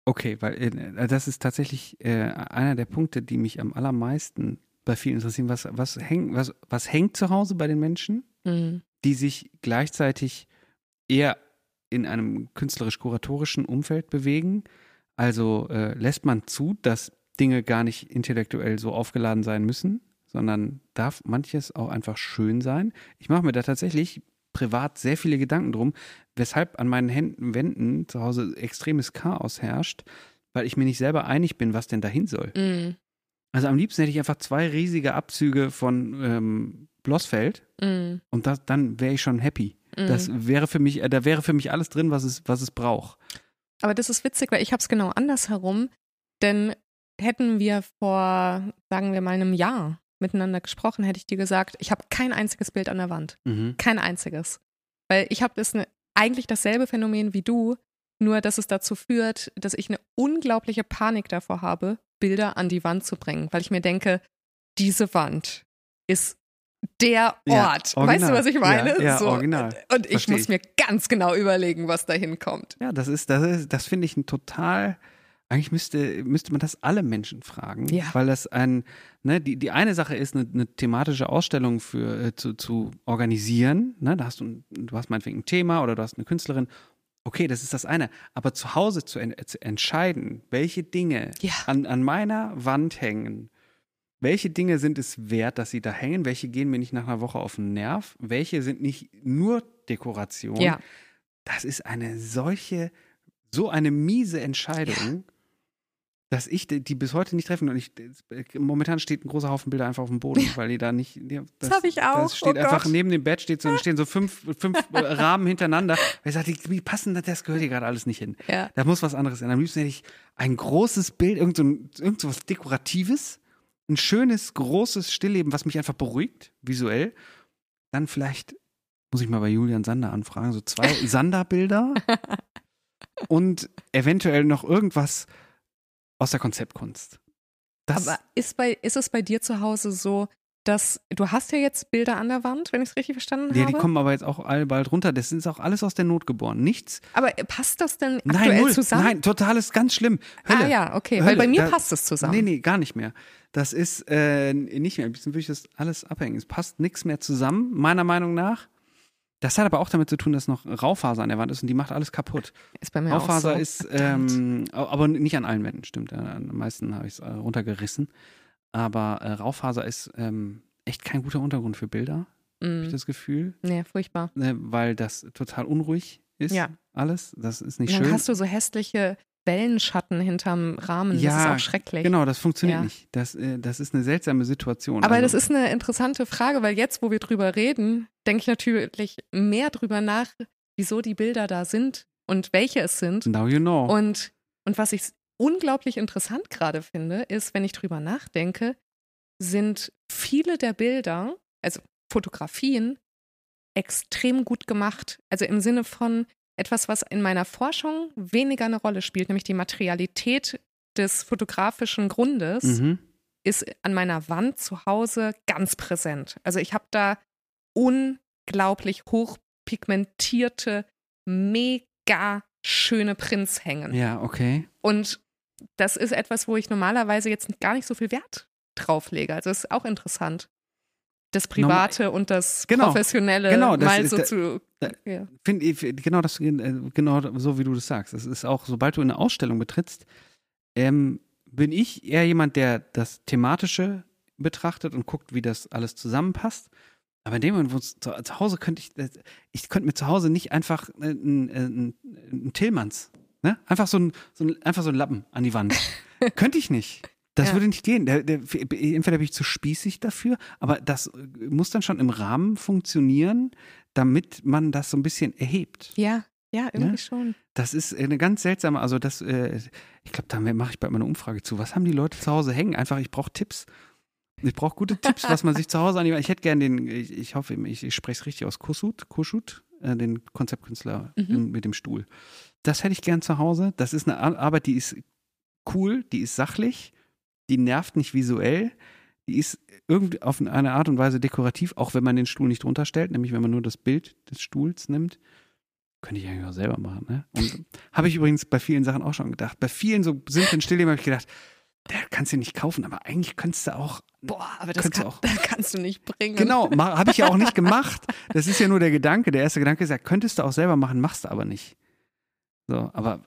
okay, weil äh, das ist tatsächlich äh, einer der Punkte, die mich am allermeisten bei vielen interessieren. Was, was, hängt, was, was hängt zu Hause bei den Menschen, Mhm. die sich gleichzeitig eher in einem künstlerisch-kuratorischen Umfeld bewegen? Also äh, lässt man zu, dass Dinge gar nicht intellektuell so aufgeladen sein müssen, sondern darf manches auch einfach schön sein. Ich mache mir da tatsächlich privat sehr viele Gedanken drum, weshalb an meinen Händen, Wänden zu Hause extremes Chaos herrscht, weil ich mir nicht selber einig bin, was denn dahin soll. Mhm. Also am liebsten hätte ich einfach zwei riesige Abzüge von ähm, Blossfeld Mhm. und das, dann wäre ich schon happy. Mhm. Das wäre für mich, äh, da wäre für mich alles drin, was es, was es braucht. Aber das ist witzig, weil ich habe es genau andersherum. Denn hätten wir vor, sagen wir mal, einem Jahr miteinander gesprochen, hätte ich dir gesagt, ich habe kein einziges Bild an der Wand. Mhm. Kein einziges. Weil ich habe das ne, eigentlich dasselbe Phänomen wie du, nur dass es dazu führt, dass ich eine unglaubliche Panik davor habe, Bilder an die Wand zu bringen, weil ich mir denke, diese Wand ist der Ja, Ort. original. weißt du, was ich meine? Ja, ja, so. original. Und ich Versteh muss ich. mir ganz genau überlegen, was da hinkommt. Ja, das ist, das ist, das finde ich ein total. Eigentlich müsste, müsste man das alle Menschen fragen, Ja. weil das ein, ne, die, die eine Sache ist, eine, eine thematische Ausstellung für, äh, zu, zu organisieren. Ne, da hast du, ein- du hast meinetwegen ein Thema oder du hast eine Künstlerin. Okay, das ist das eine. Aber zu Hause zu, en zu entscheiden, welche Dinge Ja. an, an meiner Wand hängen, welche Dinge sind es wert, dass sie da hängen, welche gehen mir nicht nach einer Woche auf den Nerv, welche sind nicht nur Dekoration, Ja. das ist eine solche, so eine miese Entscheidung, dass ich die, die bis heute nicht treffen. Und ich, momentan steht ein großer Haufen Bilder einfach auf dem Boden, weil die da nicht. Ja, Das hab ich auch. Das steht Oh einfach Gott. neben dem Bett steht so, stehen so fünf, fünf äh, Rahmen hintereinander. Weil ich sage, wie passen das? Das gehört hier gerade alles nicht hin. Ja. Da muss was anderes sein. Am liebsten hätte ich ein großes Bild, irgend so, irgend so was Dekoratives, ein schönes, großes Stillleben, was mich einfach beruhigt, visuell. Dann vielleicht, muss ich mal bei Julian Sander anfragen, so zwei Sander-Bilder und eventuell noch irgendwas aus der Konzeptkunst. Das, Aber ist, bei, ist es bei dir zu Hause so, dass du hast ja jetzt Bilder an der Wand, wenn ich es richtig verstanden ja, habe? die kommen aber jetzt auch all bald runter. Das ist auch alles aus der Not geboren. Nichts. Aber passt das denn Nein, aktuell null. zusammen? Nein, total ist ganz schlimm. Hölle. Ah ja, okay, Hölle. weil bei mir Da- passt es zusammen. Nee, nee, gar nicht mehr. Das ist äh, nicht mehr. Ein bisschen würde ich das alles abhängen. Es passt nichts mehr zusammen, meiner Meinung nach. Das hat aber auch damit zu tun, dass noch Raufaser an der Wand ist und die macht alles kaputt. Ist bei mir Raufaser auch so. ist, ähm, aber nicht an allen Wänden, stimmt. An den meisten habe ich es äh, runtergerissen. Aber äh, Raufaser ist ähm, echt kein guter Untergrund für Bilder, habe ich Mm. das Gefühl. Nee, furchtbar. Ne, weil das total unruhig ist. Ja. Alles. Das ist nicht Und dann schön. hast du so hässliche Wellenschatten hinterm Rahmen. das Ja, ist auch schrecklich. Genau, das funktioniert Ja. nicht. Das, äh, das ist eine seltsame Situation. Aber also, das ist eine interessante Frage, weil jetzt, wo wir drüber reden, denke ich natürlich mehr drüber nach, wieso die Bilder da sind und welche es sind. Now you know. Und, und was ich unglaublich interessant gerade finde, ist, wenn ich drüber nachdenke, sind viele der Bilder, also Fotografien, extrem gut gemacht. Also im Sinne von etwas, was in meiner Forschung weniger eine Rolle spielt, nämlich die Materialität des fotografischen Grundes mhm. ist an meiner Wand zu Hause ganz präsent. Also ich habe da unglaublich hochpigmentierte, mega schöne Prints hängen. Ja, okay. Und das ist etwas, wo ich normalerweise jetzt gar nicht so viel Wert drauf lege. Also das ist auch interessant. Das Private und das Genau. Professionelle Genau, das mal so da- zu. da- ja. Find, ich- genau das, äh, genau so wie du das sagst. Es ist auch, sobald du eine Ausstellung betrittst, ähm, bin ich eher jemand, der das Thematische betrachtet und guckt, wie das alles zusammenpasst. Aber in dem Moment, wo zu, zu Hause könnte ich, äh, ich könnte mir zu Hause nicht einfach äh, ein, ein, ein Tillmanns, ne? Einfach so ein, so ein, einfach so ein Lappen an die Wand. könnte ich nicht. Das Ja. würde nicht gehen. Der, der, entweder bin ich zu spießig dafür, aber das äh, muss dann schon im Rahmen funktionieren, damit man das so ein bisschen erhebt. ja, ja, irgendwie Ja? schon. Das ist eine ganz seltsame, also das, äh, ich glaube, da mache ich bald mal eine Umfrage zu. Was haben die Leute zu Hause hängen? Einfach, ich brauche Tipps. Ich brauche gute Tipps, was man sich zu Hause an Ich hätte gern den, ich, ich hoffe, ich, ich spreche es richtig aus, Kuschut, Kuschut, äh, den Konzeptkünstler Mhm. in, mit dem Stuhl. Das hätte ich gern zu Hause. Das ist eine Ar- Arbeit, die ist cool, die ist sachlich, die nervt nicht visuell, die ist irgendwie auf eine Art und Weise dekorativ, auch wenn man den Stuhl nicht drunter stellt, nämlich wenn man nur das Bild des Stuhls nimmt. Könnte ich eigentlich auch selber machen, ne? Und habe ich übrigens bei vielen Sachen auch schon gedacht. Bei vielen so simplen Stillleben habe ich gedacht, der kannst du nicht kaufen, aber eigentlich könntest du auch. Boah, aber das, kann, auch. das kannst du nicht bringen. Genau, habe ich ja auch nicht gemacht. Das ist ja nur der Gedanke. Der erste Gedanke ist ja, könntest du auch selber machen, machst du aber nicht. So, aber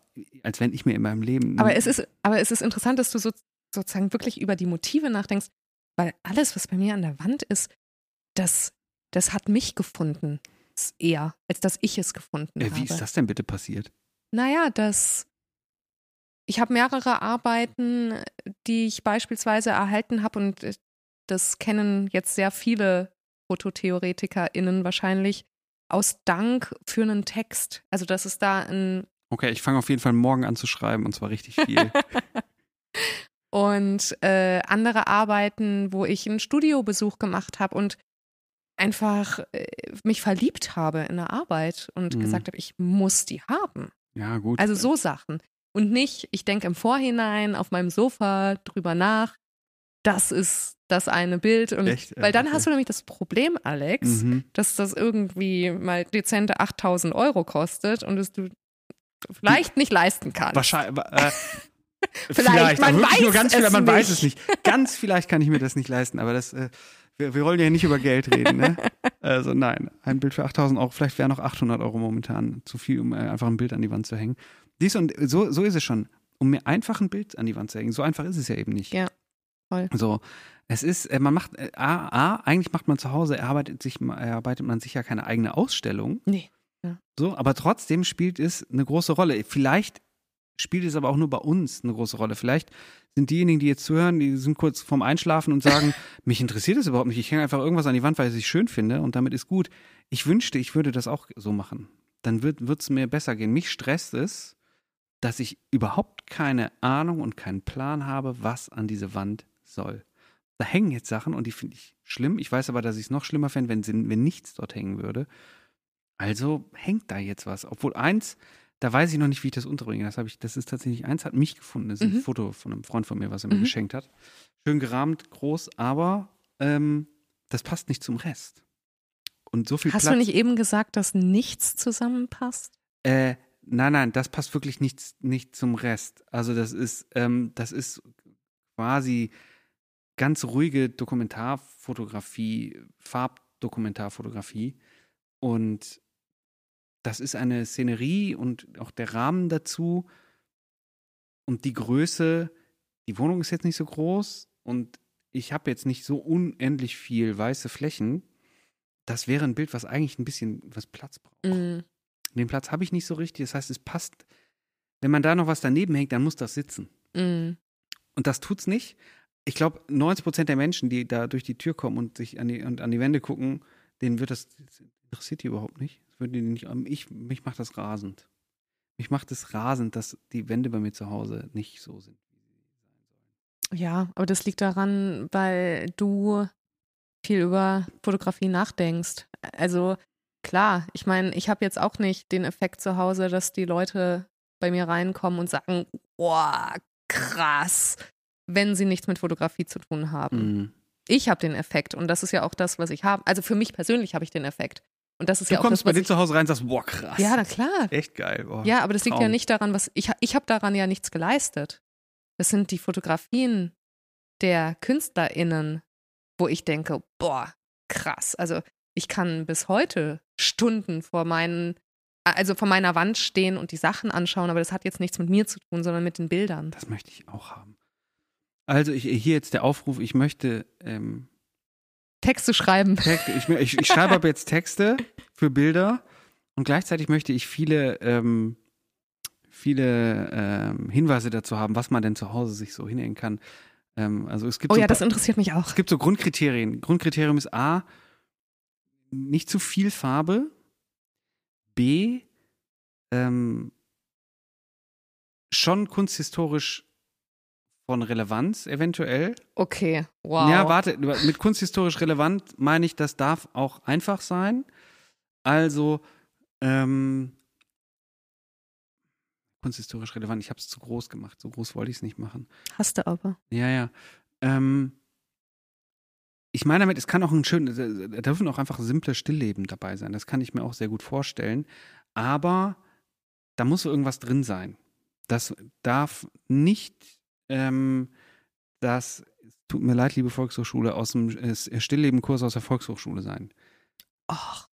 als wenn ich mir in meinem Leben. Aber es ist, aber es ist interessant, dass du so, sozusagen wirklich über die Motive nachdenkst, weil alles, was bei mir an der Wand ist, das, das hat mich gefunden. Eher, als dass ich es gefunden äh, habe. wie ist das denn bitte passiert? Naja, das. Ich habe mehrere Arbeiten, die ich beispielsweise erhalten habe und äh, das kennen jetzt sehr viele FototheoretikerInnen wahrscheinlich aus Dank für einen Text. Also, dass es da ein Okay, ich fange auf jeden Fall morgen an zu schreiben und zwar richtig viel. und äh, andere Arbeiten, wo ich einen Studiobesuch gemacht habe und einfach äh, mich verliebt habe in eine Arbeit und Mhm. gesagt habe, ich muss die haben. ja, gut. Also so Sachen. Und nicht, ich denke im Vorhinein auf meinem Sofa drüber nach, das ist das eine Bild. Und Echt? weil dann Okay. hast du nämlich das Problem, Alex, Mhm. dass das irgendwie mal dezente 8000 Euro kostet und es du vielleicht nicht leisten kannst. Wahrscheinlich. Äh, Vielleicht, man aber wirklich nur weiß ganz es vielleicht, man weiß nicht. es nicht. Ganz vielleicht kann ich mir das nicht leisten, aber das, äh, wir, wir wollen ja nicht über Geld reden, ne? Also nein, ein Bild für 8000 Euro, vielleicht wäre noch 800 Euro momentan zu viel, um äh, einfach ein Bild an die Wand zu hängen. Dies und so, so ist es schon. Um mir einfach ein Bild an die Wand zu hängen, so einfach ist es ja eben nicht. Ja, voll. So, es ist, äh, man macht, äh, A, A, eigentlich macht man zu Hause, erarbeitet, sich, erarbeitet man sich ja keine eigene Ausstellung. Nee. So, aber trotzdem spielt es eine große Rolle. Vielleicht spielt es aber auch nur bei uns eine große Rolle. Vielleicht sind diejenigen, die jetzt zuhören, die sind kurz vorm Einschlafen und sagen, mich interessiert das überhaupt nicht. Ich hänge einfach irgendwas an die Wand, weil ich es schön finde und damit ist gut. Ich wünschte, ich würde das auch so machen. Dann wird es mir besser gehen. Mich stresst es, dass ich überhaupt keine Ahnung und keinen Plan habe, was an diese Wand soll. Da hängen jetzt Sachen und die finde ich schlimm. Ich weiß aber, dass ich es noch schlimmer fände, wenn, wenn nichts dort hängen würde. Also hängt da jetzt was. Obwohl eins, da weiß ich noch nicht, wie ich das unterbringe. Das habe ich, das ist tatsächlich, eins hat mich gefunden. Das ist ein Mhm. Foto von einem Freund von mir, was er mir Mhm. geschenkt hat. Schön gerahmt, groß, aber ähm, das passt nicht zum Rest. Und so viel Hast Platz. du nicht eben gesagt, dass nichts zusammenpasst? Äh, nein, nein, das passt wirklich nicht, nicht zum Rest. Also das ist, ähm, das ist quasi ganz ruhige Dokumentarfotografie, Farbdokumentarfotografie. Und das ist eine Szenerie und auch der Rahmen dazu und die Größe. Die Wohnung ist jetzt nicht so groß und ich habe jetzt nicht so unendlich viel weiße Flächen. Das wäre ein Bild, was eigentlich ein bisschen was Platz braucht. Mm. Den Platz habe ich nicht so richtig. Das heißt, es passt. Wenn man da noch was daneben hängt, dann muss das sitzen. Mm. Und das tut's nicht. Ich glaube, 90 Prozent der Menschen, die da durch die Tür kommen und sich an die, und an die Wände gucken, denen wird das, das interessiert die überhaupt nicht. Das die nicht, ich, mich macht das rasend. Mich macht es rasend, dass die Wände bei mir zu Hause nicht so sind. Ja, aber das liegt daran, weil du viel über Fotografie nachdenkst. Also klar, ich meine, ich habe jetzt auch nicht den Effekt zu Hause, dass die Leute bei mir reinkommen und sagen, boah, krass, wenn sie nichts mit Fotografie zu tun haben. Mhm. Ich habe den Effekt und das ist ja auch das, was ich habe. Also für mich persönlich habe ich den Effekt. Und das ist Du ja auch kommst das, bei dir zu Hause rein und sagst, boah, krass. Ja, na klar. Echt geil. Boah. Ja, aber das liegt ja nicht daran, was ich, ich habe daran ja nichts geleistet. Das sind die Fotografien der KünstlerInnen, wo ich denke, boah, krass. Also ich kann bis heute Stunden vor meinen, also vor meiner Wand stehen und die Sachen anschauen, aber das hat jetzt nichts mit mir zu tun, sondern mit den Bildern. Das möchte ich auch haben. Also ich, hier jetzt der Aufruf, ich möchte ähm, Texte schreiben. Ich, ich, ich schreibe ab jetzt Texte für Bilder und gleichzeitig möchte ich viele, ähm, viele ähm, Hinweise dazu haben, was man denn zu Hause sich so hinhängen kann. Ähm, also es gibt Oh so ja, das interessiert mich auch. es gibt so Grundkriterien. Grundkriterium ist A, nicht zu viel Farbe. B, ähm, schon kunsthistorisch von Relevanz eventuell. Okay, wow. Ja, warte, mit kunsthistorisch relevant meine ich, das darf auch einfach sein. Also, ähm, kunsthistorisch relevant, ich habe es zu groß gemacht, so groß wollte ich es nicht machen. Hast du aber. Ja, ja. Ähm, ich meine damit, es kann auch ein schön, da dürfen auch einfach simple Stillleben dabei sein. Das kann ich mir auch sehr gut vorstellen. Aber da muss irgendwas drin sein. Das darf nicht ähm, das, tut mir leid, liebe Volkshochschule, aus dem Stillleben-Kurs aus der Volkshochschule sein. Och,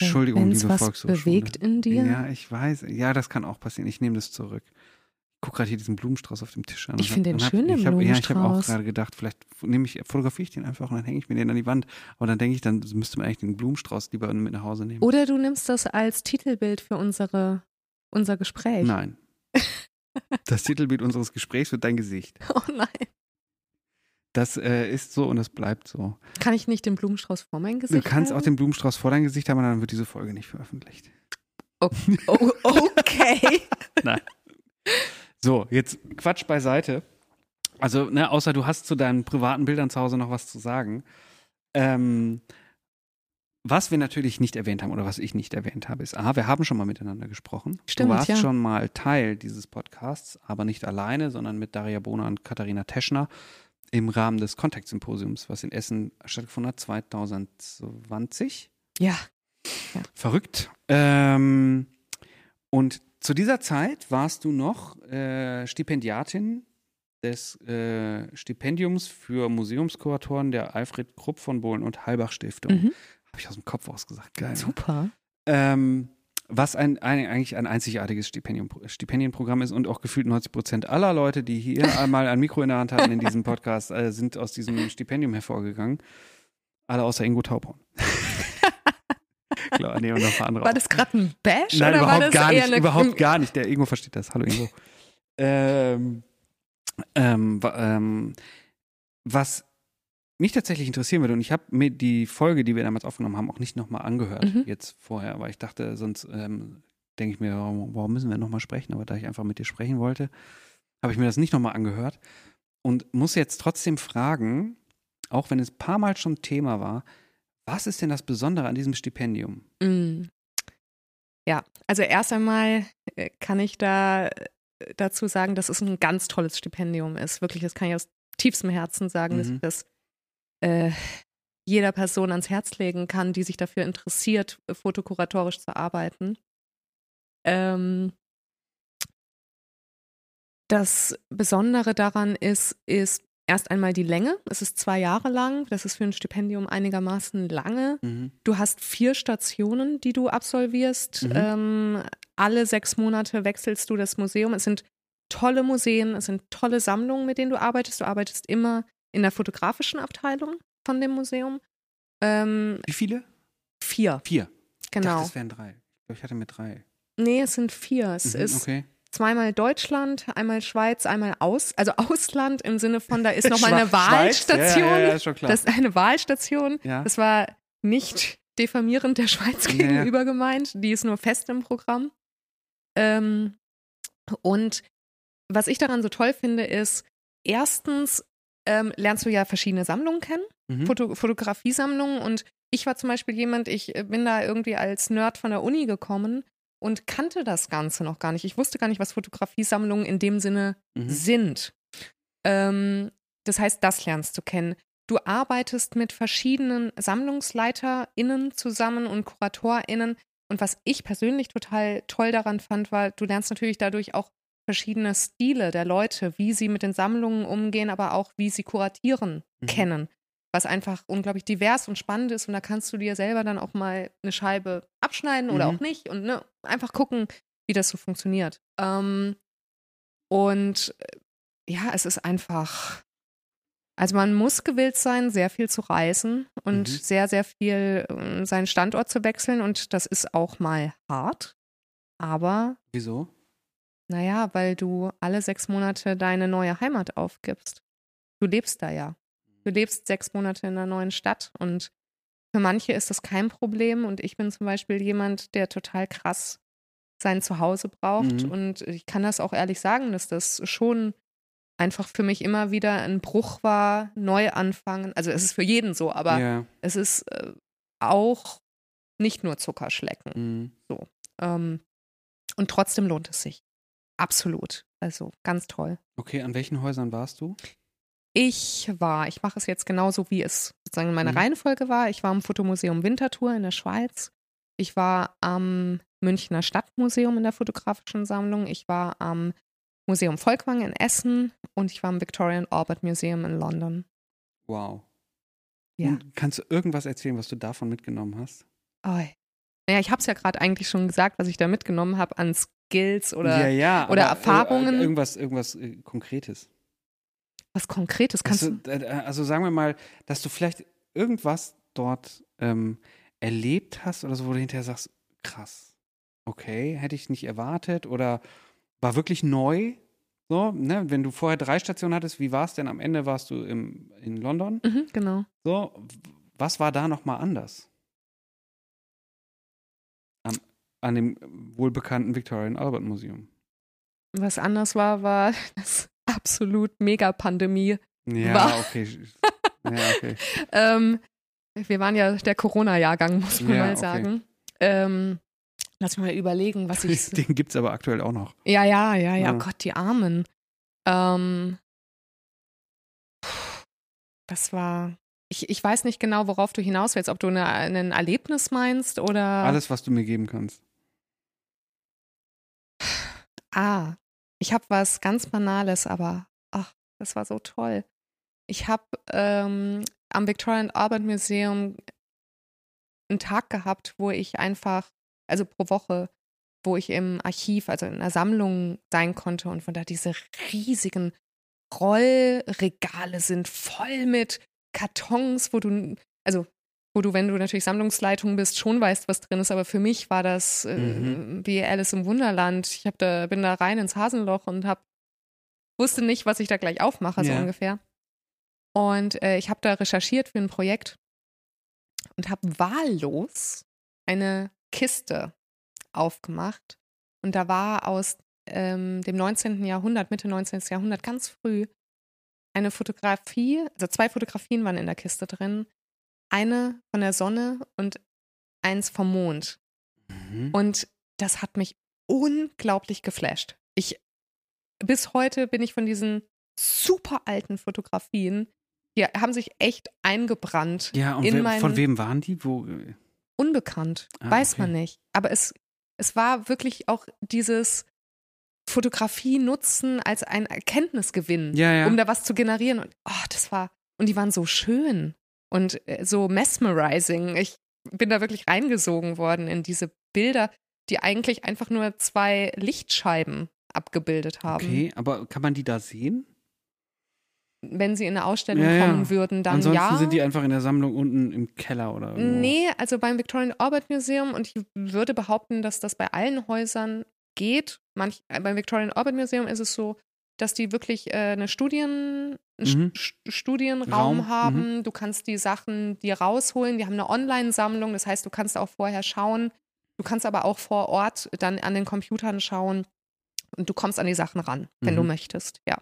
Entschuldigung, wenn's liebe was Volkshochschule. bewegt in dir. Ja, ich weiß. Ja, das kann auch passieren. Ich nehme das zurück. Ich gucke gerade hier diesen Blumenstrauß auf dem Tisch an. Ich finde den hab- schön, den ich hab, Ja, ich habe auch Blumenstrauß. gerade gedacht, vielleicht nehme ich, fotografiere ich den einfach und dann hänge ich mir den an die Wand. Aber dann denke ich, dann müsste man eigentlich den Blumenstrauß lieber mit nach Hause nehmen. Oder du nimmst das als Titelbild für unsere, unser Gespräch. Nein. Das Titelbild unseres Gesprächs wird dein Gesicht. Oh nein. Das äh, ist so und das bleibt so. Kann ich nicht den Blumenstrauß vor mein Gesicht Du kannst auch halten? den Blumenstrauß vor dein Gesicht haben, aber dann wird diese Folge nicht veröffentlicht. Oh, okay. So, jetzt Quatsch beiseite. Also, ne, außer du hast zu deinen privaten Bildern zu Hause noch was zu sagen. Ähm, was wir natürlich nicht erwähnt haben oder was ich nicht erwähnt habe, ist, A, wir haben schon mal miteinander gesprochen. Stimmt, du warst ja. schon mal Teil dieses Podcasts, aber nicht alleine, sondern mit Daria Bohner und Katharina Teschner. im Rahmen des Contact-Symposiums, was in Essen stattgefunden hat, 2020. Ja. Verrückt. Ähm, und zu dieser Zeit warst du noch äh, Stipendiatin des äh, Stipendiums für Museumskuratoren der Alfred Krupp von Bohlen und Halbach Stiftung. Mhm. Habe ich aus dem Kopf ausgesagt. Geil. ne? Super. Ähm, was ein, ein, eigentlich ein einzigartiges Stipendium, Stipendienprogramm ist und auch gefühlt 90 Prozent aller Leute, die hier einmal ein Mikro in der Hand hatten in diesem Podcast, äh, sind aus diesem Stipendium hervorgegangen. Alle außer Ingo Taubhorn. Klar, nee, und noch ein paar andere. War auch. das gerade ein Bash Nein, oder überhaupt gar nicht. Überhaupt gar nicht. Der Ingo versteht das. Hallo Ingo. ähm, ähm, ähm, was mich tatsächlich interessieren würde, und ich habe mir die Folge, die wir damals aufgenommen haben, auch nicht nochmal angehört, Mhm. jetzt vorher, weil ich dachte, sonst ähm, denke ich mir, warum, warum müssen wir nochmal sprechen? Aber da ich einfach mit dir sprechen wollte, habe ich mir das nicht nochmal angehört und muss jetzt trotzdem fragen, auch wenn es ein paar Mal schon Thema war, was ist denn das Besondere an diesem Stipendium? Mm. Ja, also erst einmal äh, kann ich da äh, dazu sagen, dass es ein ganz tolles Stipendium ist. Wirklich, das kann ich aus tiefstem Herzen sagen, dass Mhm. ich das äh, jeder Person ans Herz legen kann, die sich dafür interessiert, fotokuratorisch zu arbeiten. Ähm, das Besondere daran ist, ist erst einmal die Länge. Es ist zwei Jahre lang. Das ist für ein Stipendium einigermaßen lange. Mhm. Du hast vier Stationen, die du absolvierst. Mhm. Ähm, alle sechs Monate wechselst du das Museum. Es sind tolle Museen, es sind tolle Sammlungen, mit denen du arbeitest. Du arbeitest immer in der fotografischen Abteilung von dem Museum. Ähm, Wie viele? vier, Vier. Ich dachte, genau. es wären drei. Ich glaube, ich hatte mit drei. Nee, es sind vier. Es Mhm, ist okay. zweimal Deutschland, einmal Schweiz, einmal aus, also Ausland im Sinne von, da ist nochmal eine? Wahlstation. Ja, ja, ja, ist schon klar. Das ist eine Wahlstation. ja. Das war nicht diffamierend der Schweiz ja. gegenüber gemeint. Die ist nur fest im Programm. Ähm, und was ich daran so toll finde, ist, erstens ähm, lernst du ja verschiedene Sammlungen kennen, Mhm. Foto Fotografiesammlungen. Und ich war zum Beispiel jemand, ich äh, bin da irgendwie als Nerd von der Uni gekommen und kannte das Ganze noch gar nicht. Ich wusste gar nicht, was Fotografiesammlungen in dem Sinne Mhm. sind. Ähm, das heißt, das lernst du kennen. Du arbeitest mit verschiedenen SammlungsleiterInnen zusammen und KuratorInnen. Und was ich persönlich total toll daran fand, war, du lernst natürlich dadurch auch verschiedene Stile der Leute, wie sie mit den Sammlungen umgehen, aber auch wie sie kuratieren, Mhm. kennen. Was einfach unglaublich divers und spannend ist. Und da kannst du dir selber dann auch mal eine Scheibe abschneiden oder Mhm. auch nicht und ne, einfach gucken, wie das so funktioniert. Ähm, und äh, ja, es ist einfach. Also man muss gewillt sein, sehr viel zu reisen und Mhm. sehr, sehr viel ähm, seinen Standort zu wechseln. Und das ist auch mal hart. Aber Wieso? Naja, weil du alle sechs Monate deine neue Heimat aufgibst. Du lebst da ja. Du lebst sechs Monate in einer neuen Stadt und für manche ist das kein Problem. Und ich bin zum Beispiel jemand, der total krass sein Zuhause braucht. Mhm. Und ich kann das auch ehrlich sagen, dass das schon einfach für mich immer wieder ein Bruch war, neu anfangen. Also es ist für jeden so, aber ja. es ist äh, auch nicht nur Zuckerschlecken. Mhm. Ähm, und trotzdem lohnt es sich. Absolut. Also ganz toll. Okay, an welchen Häusern warst du? Ich war, ich mache es jetzt genauso, wie es sozusagen in meiner Mhm. Reihenfolge war. Ich war im Fotomuseum Winterthur in der Schweiz. Ich war am Münchner Stadtmuseum in der fotografischen Sammlung. Ich war am Museum Volkwang in Essen und ich war im Victoria and Albert Museum in London. Wow. Ja. Kannst du irgendwas erzählen, was du davon mitgenommen hast? Oi. Naja, ich habe es ja gerade eigentlich schon gesagt, was ich da mitgenommen habe an Skills oder ja, ja, oder aber, Erfahrungen. Äh, irgendwas, irgendwas äh, Konkretes. was Konkretes. Kannst also, du, äh, also sagen wir mal, dass du vielleicht irgendwas dort ähm, erlebt hast oder so, wo du hinterher sagst, krass, okay, hätte ich nicht erwartet oder war wirklich neu. So, ne? Wenn du vorher drei Stationen hattest, wie war es denn? Am Ende warst du im, in London. mhm, genau. So, was war da nochmal anders? An dem wohlbekannten Victoria and Albert Museum. Was anders war, war das absolut Mega-Pandemie. Ja, War- okay. ja, okay. Ähm, wir waren ja der Corona-Jahrgang, muss man Ja, mal okay. sagen. Ähm, lass mich mal überlegen, was ich. Den gibt es aber aktuell auch noch. ja, ja, ja, ja, Ja. oh Gott, die Armen. Ähm, das war. Ich, ich weiß nicht genau, worauf du hinaus willst, ob du eine, ein Erlebnis meinst oder. Alles, was du mir geben kannst. Ah, ich habe was ganz Banales, aber ach, das war so toll. Ich habe ähm, am Victoria and Albert Museum einen Tag gehabt, wo ich einfach, also pro Woche, wo ich im Archiv, also in einer Sammlung sein konnte und von da diese riesigen Rollregale sind voll mit Kartons, wo du, also wo du, wenn du natürlich Sammlungsleitung bist, schon weißt, was drin ist. Aber für mich war das äh, Mhm. wie Alice im Wunderland. Ich hab da, bin da rein ins Hasenloch und hab, wusste nicht, was ich da gleich aufmache, so Ja. ungefähr. Und äh, ich habe da recherchiert für ein Projekt und habe wahllos eine Kiste aufgemacht. Und da war aus ähm, dem 19. Jahrhundert, Mitte 19. Jahrhundert, ganz früh, eine Fotografie, also zwei Fotografien waren in der Kiste drin. Eine von der Sonne und eins vom Mond. Mhm. Und das hat mich unglaublich geflasht. Ich, bis heute bin ich von diesen super alten Fotografien, die haben sich echt eingebrannt. ja, und in wer, von wem waren die? Wo? Unbekannt, Ah, weiß okay. man nicht. Aber es, es war wirklich auch dieses Fotografie nutzen als ein Erkenntnisgewinn, Ja, ja. um da was zu generieren. Und oh, das war, und die waren so schön und äh, so mesmerizing. Ich bin da wirklich reingesogen worden in diese Bilder, die eigentlich einfach nur zwei Lichtscheiben abgebildet haben. Okay, aber kann man die da sehen? Wenn sie in eine Ausstellung Ja, ja. kommen würden, dann Ansonsten ja. sind die einfach in der Sammlung unten im Keller oder irgendwo. Nee, also beim Victorian Albert Museum und ich würde behaupten, dass das bei allen Häusern geht. Manch, äh, beim Victorian Albert Museum ist es so, dass die wirklich äh, eine Studien, einen Mhm. St- Studienraum Raum, haben. Du kannst die Sachen dir rausholen. Die haben eine Online-Sammlung, das heißt, du kannst auch vorher schauen. Du kannst aber auch vor Ort dann an den Computern schauen und du kommst an die Sachen ran, wenn du Mhm. möchtest. Ja.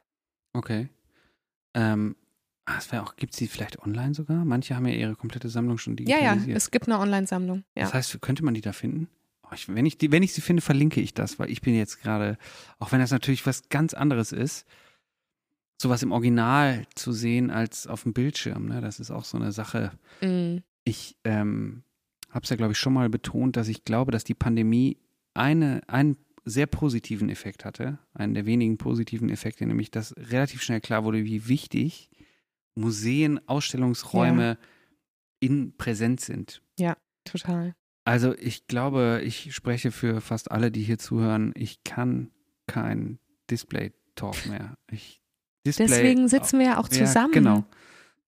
Okay. Ähm, ah, es wäre auch, gibt es die vielleicht online sogar? Manche haben ja ihre komplette Sammlung schon Ja, digitalisiert. ja, es gibt eine Online-Sammlung. Ja. Das heißt, könnte man die da finden? Ich, wenn, ich die, wenn ich sie finde, verlinke ich das, weil ich bin jetzt gerade, auch wenn das natürlich was ganz anderes ist, sowas im Original zu sehen als auf dem Bildschirm, ne? das ist auch so eine Sache. Mm, Ich ähm, habe es ja, glaube ich, schon mal betont, dass ich glaube, dass die Pandemie eine, einen sehr positiven Effekt hatte, einen der wenigen positiven Effekte, nämlich dass relativ schnell klar wurde, wie wichtig Museen, Ausstellungsräume in Präsenz sind. total. Also ich glaube, ich spreche für fast alle, die hier zuhören, ich kann kein Display-Talk mehr. Ich, Display, Deswegen sitzen wir ja auch ja, zusammen. Genau.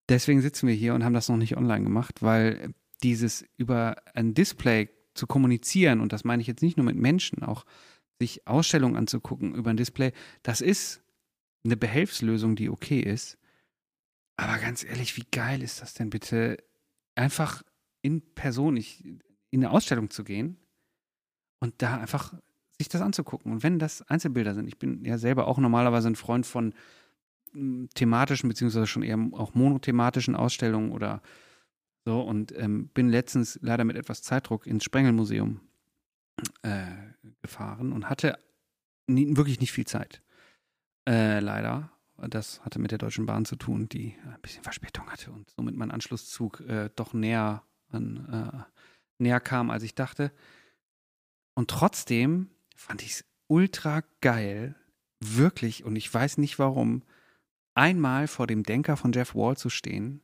Deswegen sitzen wir hier und haben das noch nicht online gemacht, weil dieses über ein Display zu kommunizieren, und das meine ich jetzt nicht nur mit Menschen, auch sich Ausstellungen anzugucken über ein Display, das ist eine Behelfslösung, die okay ist. Aber ganz ehrlich, wie geil ist das denn bitte, einfach in Person ich, in eine Ausstellung zu gehen und da einfach sich das anzugucken. Und wenn das Einzelbilder sind, ich bin ja selber auch normalerweise ein Freund von m, thematischen, beziehungsweise schon eher auch monothematischen Ausstellungen oder so und ähm, bin letztens leider mit etwas Zeitdruck ins Sprengelmuseum äh, gefahren und hatte nie, wirklich nicht viel Zeit. Äh, leider. Das hatte mit der Deutschen Bahn zu tun, die ein bisschen Verspätung hatte und somit mein Anschlusszug äh, doch näher an, äh, näher kam, als ich dachte. Und trotzdem fand ich es ultra geil, wirklich, und ich weiß nicht warum, einmal vor dem Denker von Jeff Wall zu stehen,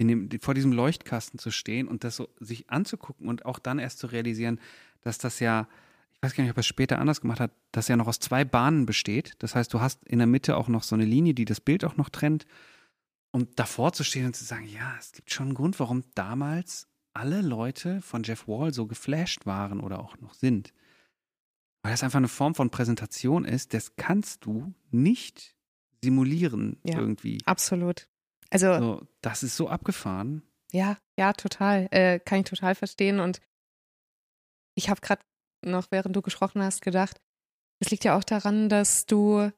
dem, vor diesem Leuchtkasten zu stehen und das so sich anzugucken und auch dann erst zu realisieren, dass das ja, ich weiß gar nicht, ob er es später anders gemacht hat, dass er noch aus zwei Bahnen besteht. Das heißt, du hast in der Mitte auch noch so eine Linie, die das Bild auch noch trennt. Und davor zu stehen und zu sagen, ja, es gibt schon einen Grund, warum damals alle Leute von Jeff Wall so geflasht waren oder auch noch sind. Weil das einfach eine Form von Präsentation ist, das kannst du nicht simulieren Ja. irgendwie. Absolut. Also, So, das ist so abgefahren. ja, ja, total. Äh, kann ich total verstehen. Und ich habe gerade noch, während du gesprochen hast, gedacht, es liegt ja auch daran, dass du,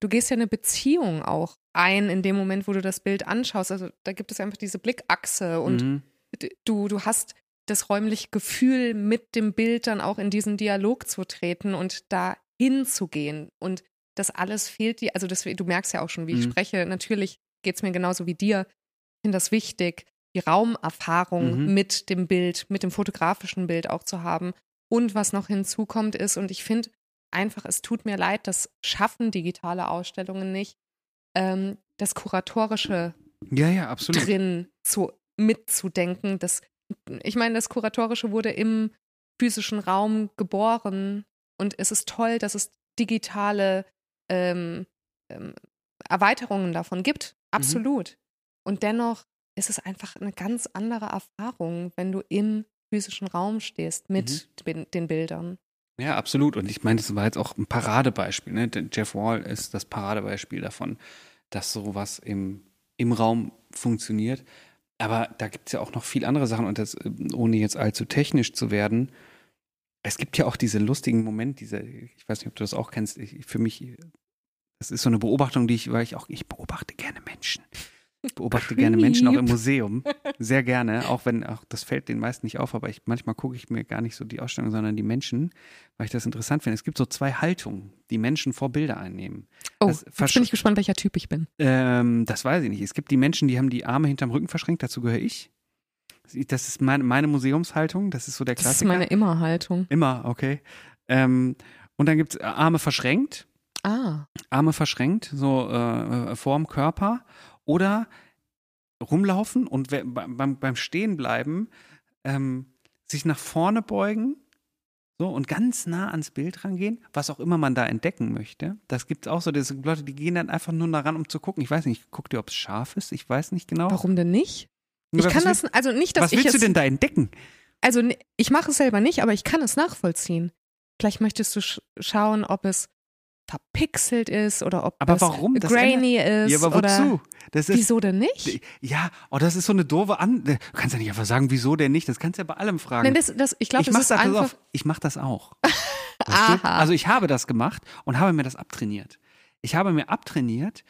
du gehst ja eine Beziehung auch ein in dem Moment, wo du das Bild anschaust. Also da gibt es einfach diese Blickachse und Mhm. Du, du hast das räumliche Gefühl, mit dem Bild dann auch in diesen Dialog zu treten und da hinzugehen. Und das alles fehlt dir, also das, du merkst ja auch schon, wie ich Mhm. spreche, natürlich geht es mir genauso wie dir. Ich finde das wichtig, die Raumerfahrung Mhm. mit dem Bild, mit dem fotografischen Bild auch zu haben. Und was noch hinzukommt ist, und ich finde einfach, es tut mir leid, das schaffen digitale Ausstellungen nicht, ähm, das Kuratorische Ja, ja, absolut. drin zu, mitzudenken. Das, ich meine, das Kuratorische wurde im physischen Raum geboren und es ist toll, dass es digitale ähm, ähm, Erweiterungen davon gibt. Absolut. Und dennoch ist es einfach eine ganz andere Erfahrung, wenn du im physischen Raum stehst mit den, den Bildern. Ja, absolut. Und ich meine, das war jetzt auch ein Paradebeispiel. Ne? Jeff Wall ist das Paradebeispiel davon, dass sowas im, im Raum funktioniert. Aber da gibt es ja auch noch viel andere Sachen und das, äh, ohne jetzt allzu technisch zu werden. Es gibt ja auch diese lustigen Momente, diese, ich weiß nicht, ob du das auch kennst, ich, für mich, das ist so eine Beobachtung, die ich, weil ich auch, ich beobachte gerne Menschen. Ich beobachte gerne Menschen auch im Creep. Museum. Sehr gerne, auch wenn, auch das fällt den meisten nicht auf, aber ich, manchmal gucke ich mir gar nicht so die Ausstellung, sondern die Menschen, weil ich das interessant finde. Es gibt so zwei Haltungen, die Menschen vor Bilder einnehmen. Oh, Das jetzt bin ich gespannt, welcher Typ ich bin. Ähm, das weiß ich nicht. Es gibt die Menschen, die haben die Arme hinterm Rücken verschränkt, dazu gehöre ich. Das ist meine, meine Museumshaltung, das ist so der Das ist Klassiker. meine Immerhaltung. Immer, okay. Ähm, und dann gibt es Arme verschränkt, Ah, Arme verschränkt, so äh, vorm Körper. Oder rumlaufen und beim, beim, Stehenbleiben ähm, sich nach vorne beugen so und ganz nah ans Bild rangehen, was auch immer man da entdecken möchte. Das gibt es auch so, das Leute, die gehen dann einfach nur daran, um zu gucken. Ich weiß nicht, guck dir, ob es scharf ist. Ich weiß nicht genau. warum denn nicht? Ich was kann willst, das, also nicht, dass was ich willst es, du denn da entdecken? also ich mache es selber nicht, aber ich kann es nachvollziehen. Vielleicht möchtest du sch schauen, ob es verpixelt ist oder ob Aber es warum? Das grainy ist Ja, aber oder wozu? Das ist, wieso denn nicht? ja, oh, das ist so eine doofe An. Du kannst ja nicht einfach sagen, wieso denn nicht? Das kannst du ja bei allem fragen. Nein, das, das, ich glaube, ich das mach ist das, pass einfach. auf, ich mache das auch. Also ich habe das gemacht und habe mir das abtrainiert. Ich habe mir abtrainiert,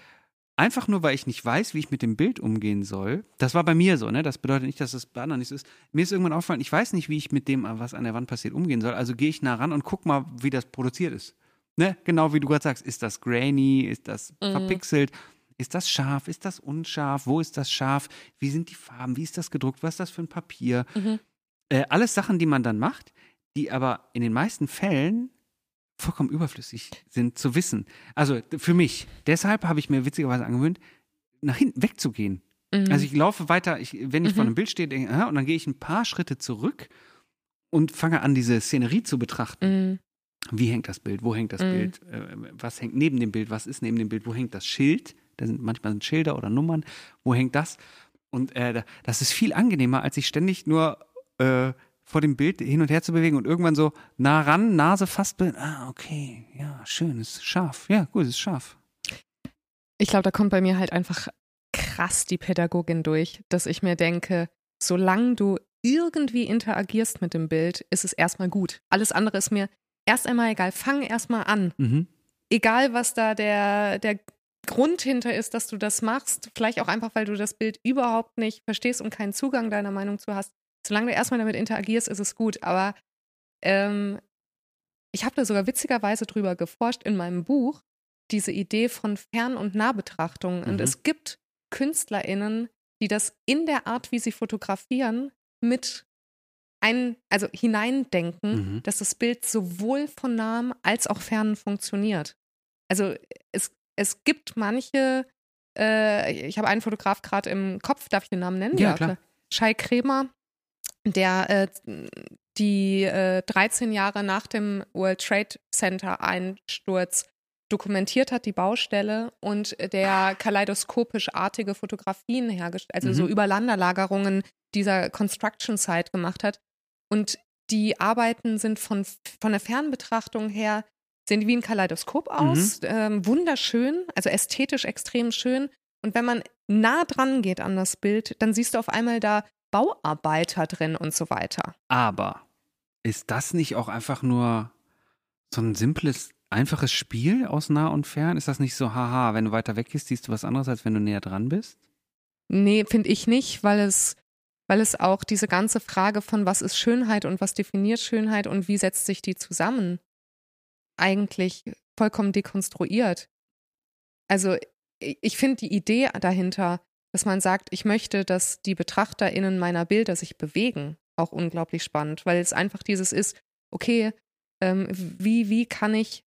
einfach nur, weil ich nicht weiß, wie ich mit dem Bild umgehen soll. Das war bei mir so, ne? Das bedeutet nicht, dass es bei anderen nicht so ist. Mir ist irgendwann aufgefallen, ich weiß nicht, wie ich mit dem, was an der Wand passiert, umgehen soll. Also gehe ich nah ran und guck mal, wie das produziert ist. Ne? Genau wie du gerade sagst, ist das grainy, ist das Mhm. verpixelt? Ist das scharf? Ist das unscharf? Wo ist das scharf? Wie sind die Farben? Wie ist das gedruckt? Was ist das für ein Papier? Mhm. Äh, alles Sachen, die man dann macht, die aber in den meisten Fällen vollkommen überflüssig sind zu wissen. Also für mich. Deshalb habe ich mir witzigerweise angewöhnt, nach hinten wegzugehen. Mhm. Also ich laufe weiter, ich, wenn ich vor Mhm. einem Bild stehe, denke, aha, und dann gehe ich ein paar Schritte zurück und fange an, diese Szenerie zu betrachten. Mhm. Wie hängt das Bild? Wo hängt das Mhm. Bild? Äh, was hängt neben dem Bild? Was ist neben dem Bild? Wo hängt das Schild? Da sind manchmal sind Schilder oder Nummern. Wo hängt das? Und äh, da- das ist viel angenehmer, als sich ständig nur äh, vor dem Bild hin und her zu bewegen und irgendwann so nah ran, Nase fast. Ah, okay, ja, schön, ist scharf. Ja, gut, ist scharf. Ich glaube, da kommt bei mir halt einfach krass die Pädagogin durch, dass ich mir denke, solange du irgendwie interagierst mit dem Bild, ist es erstmal gut. Alles andere ist mir erst einmal egal. Fang erstmal an. Mhm. Egal, was da der, der Grund hinter ist, dass du das machst. Vielleicht auch einfach, weil du das Bild überhaupt nicht verstehst und keinen Zugang deiner Meinung zu hast. Solange du erstmal damit interagierst, ist es gut. Aber ähm, ich habe da sogar witzigerweise drüber geforscht in meinem Buch, diese Idee von Fern- und Nahbetrachtung. Und Mhm. es gibt KünstlerInnen, die das in der Art, wie sie fotografieren, mit ein, also hineindenken, Mhm. dass das Bild sowohl von nahem als auch fernen funktioniert. Also es, es gibt manche, äh, ich habe einen Fotograf gerade im Kopf, darf ich den Namen nennen? Ja, klar. Shai Kremer, der äh, die äh, 13 Jahre nach dem World Trade Center Einsturz dokumentiert hat, die Baustelle und der kaleidoskopisch-artige Fotografien hergestellt, also so Mhm. Überlanderlagerungen dieser Construction Site gemacht hat. Und die Arbeiten sind von, von der Fernbetrachtung her, sehen wie ein Kaleidoskop aus, ähm, wunderschön, also ästhetisch extrem schön. Und wenn man nah dran geht an das Bild, dann siehst du auf einmal da Bauarbeiter drin und so weiter. Aber ist das nicht auch einfach nur so ein simples, einfaches Spiel aus nah und fern? Ist das nicht so, haha, wenn du weiter weg gehst, siehst du was anderes, als wenn du näher dran bist? Nee, finde ich nicht, weil es, weil es auch diese ganze Frage von was ist Schönheit und was definiert Schönheit und wie setzt sich die zusammen, eigentlich vollkommen dekonstruiert. Also ich finde die Idee dahinter, dass man sagt, ich möchte, dass die BetrachterInnen meiner Bilder sich bewegen, auch unglaublich spannend, weil es einfach dieses ist, okay, ähm, wie, wie kann ich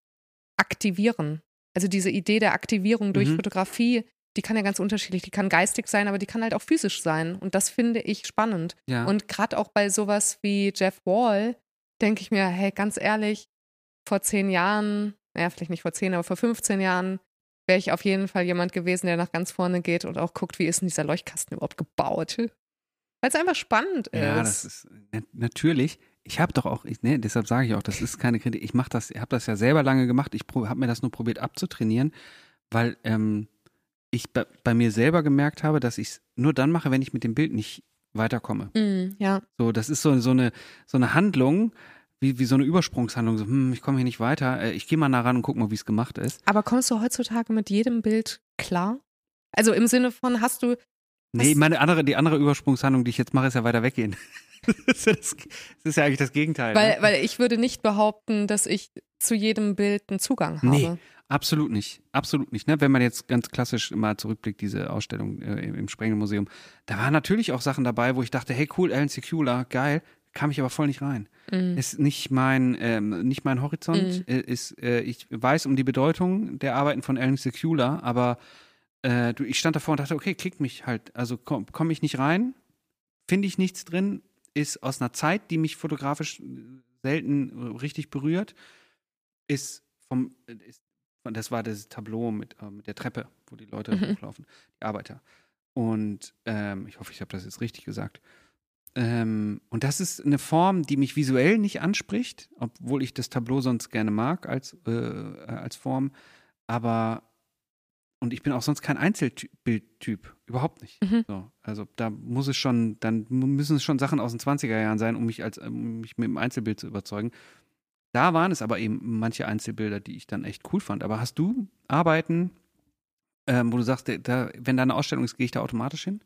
aktivieren? Also diese Idee der Aktivierung durch Mhm. Fotografie, die kann ja ganz unterschiedlich, die kann geistig sein, aber die kann halt auch physisch sein. Und das finde ich spannend. Ja. Und gerade auch bei sowas wie Jeff Wall denke ich mir, hey, ganz ehrlich, vor zehn Jahren, naja, vielleicht nicht vor zehn, aber vor 15 Jahren wäre ich auf jeden Fall jemand gewesen, der nach ganz vorne geht und auch guckt, wie ist denn dieser Leuchtkasten überhaupt gebaut. Weil es einfach spannend ist. Ja, das ist na- natürlich. Ich habe doch auch, ich, ne, deshalb sage ich auch, das ist keine Kritik. Ich mache das, ich habe das ja selber lange gemacht. Ich habe mir das nur probiert abzutrainieren, weil ähm, ich bei, bei mir selber gemerkt habe, dass ich es nur dann mache, wenn ich mit dem Bild nicht weiterkomme. Mm, ja. So, das ist so, so eine so eine Handlung, wie, wie so eine Übersprungshandlung. So, hm, ich komme hier nicht weiter. Äh, Ich gehe mal nah ran und guck mal, wie es gemacht ist. Aber kommst du heutzutage mit jedem Bild klar? Also im Sinne von, hast du, Nee, meine andere, die andere Übersprungshandlung, die ich jetzt mache, ist ja weiter weggehen. das, ist das ist ja eigentlich das Gegenteil. weil, ne? weil ich würde nicht behaupten, dass ich zu jedem Bild einen Zugang habe. Nee. Absolut nicht, absolut nicht. Ne? Wenn man jetzt ganz klassisch mal zurückblickt, diese Ausstellung äh, im Sprengelmuseum, da waren natürlich auch Sachen dabei, wo ich dachte, hey cool, Alan Secula, geil, kam ich aber voll nicht rein. Mm. Ist nicht mein, ähm, nicht mein Horizont. Äh, Ist, äh, ich weiß um die Bedeutung der Arbeiten von Alan Secula, aber äh, ich stand davor und dachte, okay, kickt mich halt. Also komme komm ich nicht rein, finde ich nichts drin, ist aus einer Zeit, die mich fotografisch äh, selten äh, richtig berührt, ist vom, ist, das war das Tableau mit, äh, mit der Treppe, wo die Leute Mhm. hochlaufen, die Arbeiter. Und ähm, ich hoffe, ich habe das jetzt richtig gesagt. Ähm, und das ist eine Form, die mich visuell nicht anspricht, obwohl ich das Tableau sonst gerne mag als, äh, als Form. Aber, und ich bin auch sonst kein Einzelbildtyp, überhaupt nicht. Mhm. So, also da muss es schon, dann müssen es schon Sachen aus den 20er Jahren sein, um mich, als, um mich mit dem Einzelbild zu überzeugen. Da waren es aber eben manche Einzelbilder, die ich dann echt cool fand. Aber hast du Arbeiten, ähm, wo du sagst, da, wenn da eine Ausstellung ist, gehe ich da automatisch hin?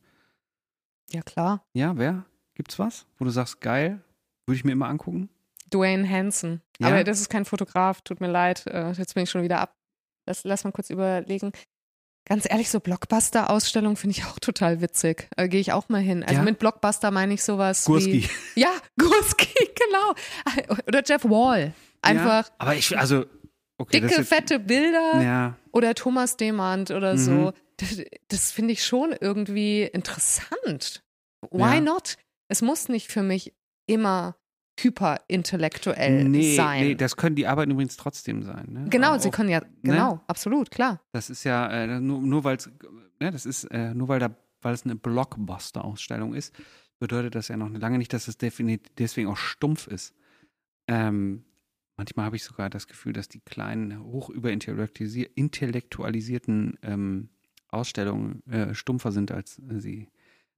Ja, klar. Ja, wer? Gibt's was, wo du sagst, geil, würde ich mir immer angucken? Dwayne Hansen. Ja? Aber das ist kein Fotograf, tut mir leid. Äh, Jetzt bin ich schon wieder ab. Lass, lass mal kurz überlegen. Ganz ehrlich, so Blockbuster-Ausstellungen finde ich auch total witzig. Äh, Gehe ich auch mal hin. Also Ja? mit Blockbuster meine ich sowas Gurski. wie. Ja, Gurski, genau. Oder Jeff Wall. Einfach Ja, aber ich, also, okay. dicke, ist fette Bilder. jetzt, Ja, Oder Thomas Demand oder Mhm. so. Das, das finde ich schon irgendwie interessant. Why not? Es muss nicht für mich immer hyperintellektuell nee, sein. nee, das können die Arbeiten übrigens trotzdem sein. Ne? genau, Auch- sie können ja, genau, absolut, klar. Das ist ja äh, nur, nur weil es, ne, das ist äh, nur weil da, weil es eine Blockbuster-Ausstellung ist, bedeutet das ja noch lange nicht, dass es definitiv deswegen auch stumpf ist. Ähm, manchmal habe ich sogar das Gefühl, dass die kleinen, hoch überintellektualisi- intellektualisierten ähm, Ausstellungen äh, stumpfer sind, als sie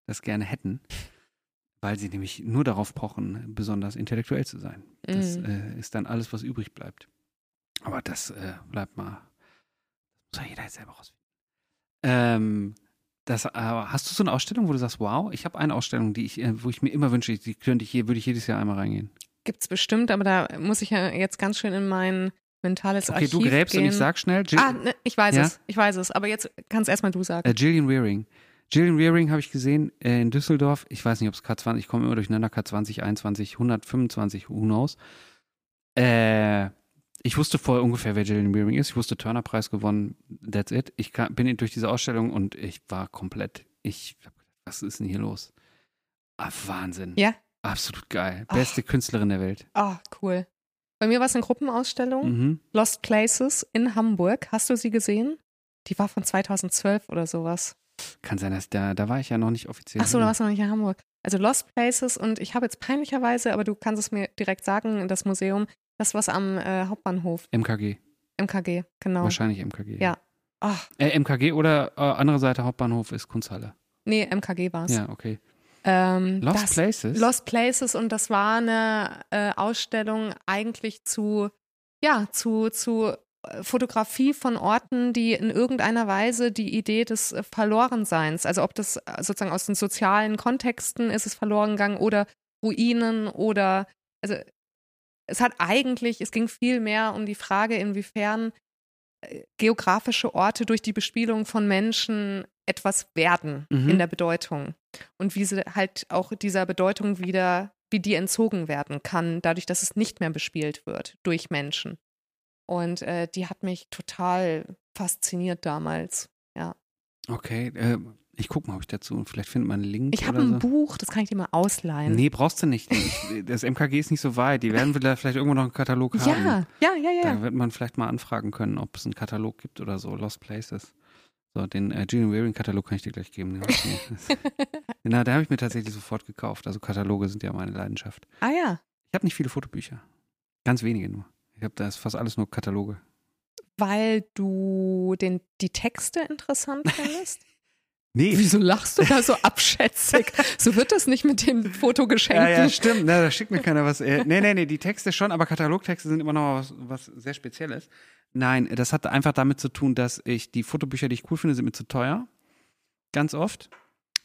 das gerne hätten, weil sie nämlich nur darauf pochen, besonders intellektuell zu sein. Das Mhm. äh, ist dann alles, was übrig bleibt. Aber das äh, bleibt mal muss ja jeder jetzt selber rausfinden. Ähm, das, äh, hast du so eine Ausstellung, wo du sagst, wow, ich habe eine Ausstellung, die ich, äh, wo ich mir immer wünsche, die könnte ich würde ich jedes Jahr einmal reingehen. Gibt's bestimmt, aber da muss ich ja jetzt ganz schön in mein mentales Okay, Archiv du gräbst gehen. und ich sag schnell, Jill, Ah, ne, ich weiß Ja? es, ich weiß es. Aber jetzt kannst erstmal du sagen. äh, Gillian Wearing. Gillian Wearing habe ich gesehen äh, in Düsseldorf. Ich weiß nicht, ob es K20, ich komme immer durcheinander, K20, 21, 125, who knows. Äh, ich wusste vorher ungefähr, wer Gillian Wearing ist. Ich wusste Turner-Preis gewonnen. That's it. Ich kam, bin durch diese Ausstellung und ich war komplett, ich, was ist denn hier los? Ah, Wahnsinn. Ja? Absolut geil. Beste Künstlerin der Welt. Ah, cool. Bei mir war es eine Gruppenausstellung, Mhm. Lost Places in Hamburg. Hast du sie gesehen? Die war von 2012 oder sowas. Kann sein, dass da, da war ich ja noch nicht offiziell. Ach so, da warst du noch nicht in Hamburg. Also Lost Places und ich habe jetzt peinlicherweise, aber du kannst es mir direkt sagen, das Museum, das was am äh, Hauptbahnhof, MKG. MKG, genau. Wahrscheinlich MKG. Ja. Ach, Äh, MKG oder äh, andere Seite Hauptbahnhof ist Kunsthalle. nee, MKG war es. Ja, okay. Ähm, Lost das, Places? Lost Places und das war eine äh, Ausstellung eigentlich zu, ja, zu, zu Fotografie von Orten, die in irgendeiner Weise die Idee des äh, Verlorenseins, also ob das äh, sozusagen aus den sozialen Kontexten ist es verloren gegangen oder Ruinen oder, also es hat eigentlich, es ging viel mehr um die Frage, inwiefern äh, geografische Orte durch die Bespielung von Menschen etwas werden Mhm. in der Bedeutung und wie sie halt auch dieser Bedeutung wieder, wie die entzogen werden kann, dadurch, dass es nicht mehr bespielt wird durch Menschen. Und äh, die hat mich total fasziniert damals. Okay, äh, ich gucke mal, ob ich dazu, vielleicht findet man einen Link Ich habe ein so. Buch, das kann ich dir mal ausleihen. Nee, brauchst du nicht. Ich, das MKG ist nicht so weit. Die werden vielleicht irgendwo noch einen Katalog haben. ja, ja, ja, ja. Da wird man vielleicht mal anfragen können, ob es einen Katalog gibt oder so, Lost Places. So, den äh, Gillian Wearing Katalog kann ich dir gleich geben. Ja, Na, der habe ich mir tatsächlich sofort gekauft. Also Kataloge sind ja meine Leidenschaft. ah ja, Ich habe nicht viele Fotobücher. Ganz wenige nur. Ich habe da ist fast alles nur Kataloge. weil du den, die Texte interessant findest? Nee, Wieso lachst du da so abschätzig? So wird das nicht mit den Fotogeschenken. Ja, ja, stimmt. Na, da schickt mir keiner was. Äh, nee, nee, nee, die Texte schon, aber Katalogtexte sind immer noch was, was sehr Spezielles. Nein, das hat einfach damit zu tun, dass ich die Fotobücher, die ich cool finde, sind mir zu teuer. Ganz oft.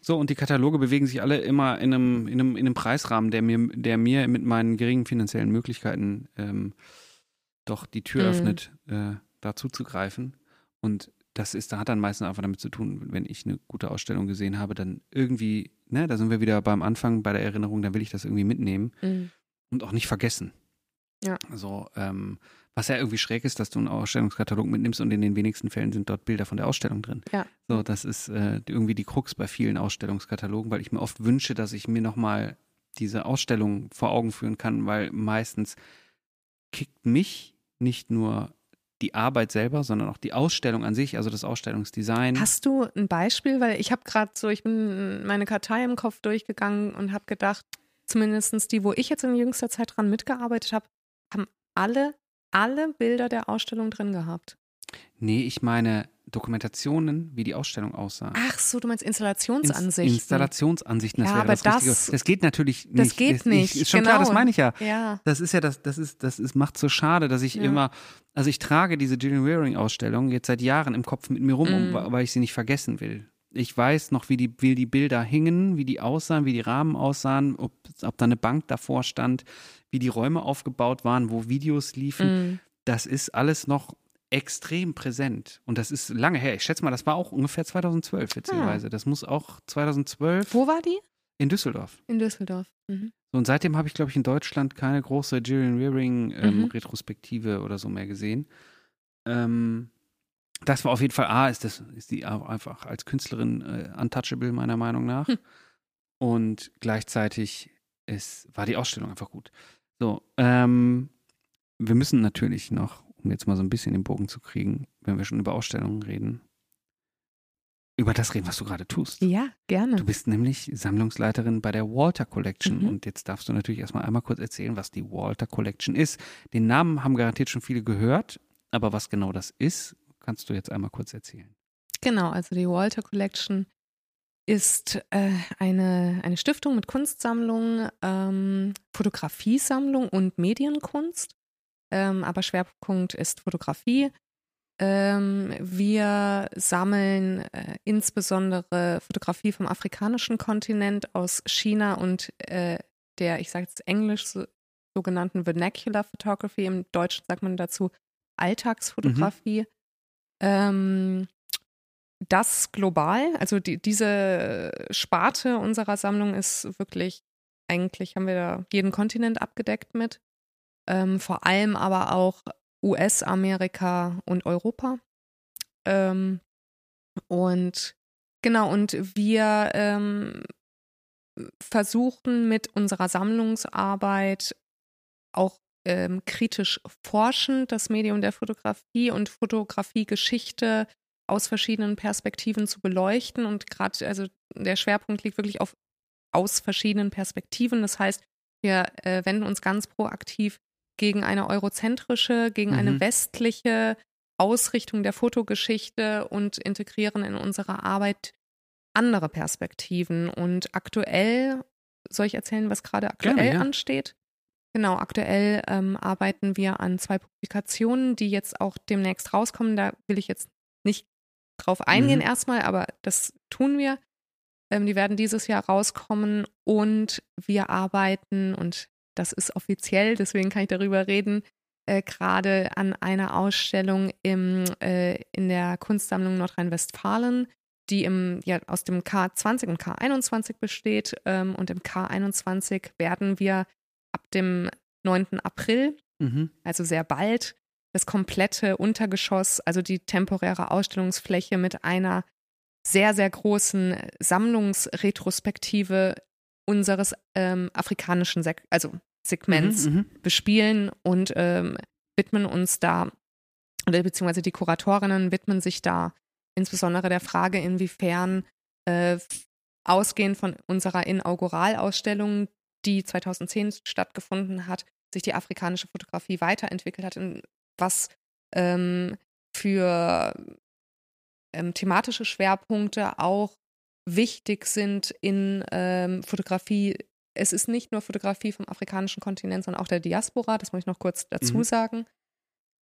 So, und die Kataloge bewegen sich alle immer in einem, in einem, in einem Preisrahmen, der mir, der mir mit meinen geringen finanziellen Möglichkeiten ähm, doch die Tür Mhm. öffnet, äh, da zuzugreifen. Und das ist, da hat dann meistens einfach damit zu tun, wenn ich eine gute Ausstellung gesehen habe, dann irgendwie, ne, da sind wir wieder beim Anfang bei der Erinnerung, dann will ich das irgendwie mitnehmen Mhm. und auch nicht vergessen. Ja. So, ähm, was ja irgendwie schräg ist, dass du einen Ausstellungskatalog mitnimmst und in den wenigsten Fällen sind dort Bilder von der Ausstellung drin. Ja. So, das ist äh, irgendwie die Krux bei vielen Ausstellungskatalogen, weil ich mir oft wünsche, dass ich mir nochmal diese Ausstellung vor Augen führen kann, weil meistens kickt mich nicht nur die Arbeit selber, sondern auch die Ausstellung an sich, also das Ausstellungsdesign. Hast du ein Beispiel? Weil ich habe gerade so, ich bin meine Kartei im Kopf durchgegangen und habe gedacht, zumindest die, wo ich jetzt in jüngster Zeit dran mitgearbeitet habe, haben alle, alle Bilder der Ausstellung drin gehabt. Nee, ich meine Dokumentationen, wie die Ausstellung aussah. Ach so, du meinst Ins- Installationsansichten. Installationsansichten, das Ja, wäre aber das Richtige. das- Das geht natürlich nicht. das geht nicht, Ist schon klar, genau. das meine ich ja. ja. Das ist ja das, das ist, das ist, macht so schade, dass ich Ja. immer, also ich trage diese Gillian Wearing Ausstellung jetzt seit Jahren im Kopf mit mir rum, um, Mhm. weil ich sie nicht vergessen will. Ich weiß noch, wie die, wie die Bilder hingen, wie die aussahen, wie die Rahmen aussahen, ob, ob da eine Bank davor stand, wie die Räume aufgebaut waren, wo Videos liefen. Mhm. Das ist alles noch extrem präsent. Und das ist lange her. Ich schätze mal, das war auch ungefähr 2012, witzigerweise. Das muss auch 2012 Wo war die? in Düsseldorf. In Düsseldorf. Mhm. So, und seitdem habe ich, glaube ich, in Deutschland keine große Gillian Wearing ähm, Mhm. Retrospektive oder so mehr gesehen. Ähm, das war auf jeden Fall, A, ist, das, ist die auch einfach als Künstlerin äh, untouchable, meiner Meinung nach. Hm. Und gleichzeitig ist, war die Ausstellung einfach gut. So, ähm, wir müssen natürlich noch, um jetzt mal so ein bisschen den Bogen zu kriegen, wenn wir schon über Ausstellungen reden, über das reden, was du gerade tust. Ja, gerne. Du bist nämlich Sammlungsleiterin bei der Walter Collection Mhm. und jetzt darfst du natürlich erstmal einmal kurz erzählen, was die Walter Collection ist. Den Namen haben garantiert schon viele gehört, aber was genau das ist, kannst du jetzt einmal kurz erzählen. Genau, also die Walter Collection ist äh, eine, eine Stiftung mit Kunstsammlung, ähm, Fotografiesammlung und Medienkunst. Ähm, aber Schwerpunkt ist Fotografie. Ähm, wir sammeln äh, insbesondere Fotografie vom afrikanischen Kontinent aus China und äh, der, ich sage jetzt Englisch, so, sogenannten Vernacular Photography. Im Deutschen sagt man dazu Alltagsfotografie. Ähm, das global, also die, diese Sparte unserer Sammlung ist wirklich, eigentlich haben wir da jeden Kontinent abgedeckt mit. Ähm, vor allem aber auch US-Amerika und Europa. Ähm, und genau, und wir ähm, versuchen mit unserer Sammlungsarbeit auch ähm, kritisch forschend das Medium der Fotografie und Fotografiegeschichte aus verschiedenen Perspektiven zu beleuchten. Und gerade, also der Schwerpunkt liegt wirklich auf aus verschiedenen Perspektiven. Das heißt, wir äh, wenden uns ganz proaktiv gegen eine eurozentrische, gegen eine Mhm. westliche Ausrichtung der Fotogeschichte und integrieren in unsere Arbeit andere Perspektiven. Und aktuell, soll ich erzählen, was gerade aktuell Gerne, ja. ansteht? Genau, aktuell ähm, arbeiten wir an zwei Publikationen, die jetzt auch demnächst rauskommen. Da will ich jetzt nicht drauf eingehen Mhm. erstmal, aber das tun wir. Ähm, die werden dieses Jahr rauskommen und wir arbeiten, und das ist offiziell, deswegen kann ich darüber reden, äh, gerade an einer Ausstellung im, äh, in der Kunstsammlung Nordrhein-Westfalen, die im, ja, aus dem K20 und K21 besteht. Ähm, und im K21 werden wir ab dem 9. April, Mhm. also sehr bald, das komplette Untergeschoss, also die temporäre Ausstellungsfläche mit einer sehr, sehr großen Sammlungsretrospektive unseres ähm, afrikanischen Sek also Segments Mhm, mhm. bespielen und ähm, widmen uns da, oder beziehungsweise die Kuratorinnen widmen sich da insbesondere der Frage, inwiefern äh, ausgehend von unserer Inauguralausstellung, die 2010 stattgefunden hat, sich die afrikanische Fotografie weiterentwickelt hat, in was ähm, für ähm, thematische Schwerpunkte auch wichtig sind in ähm, Fotografie. Es ist nicht nur Fotografie vom afrikanischen Kontinent, sondern auch der Diaspora, das muss ich noch kurz dazu Mhm. sagen.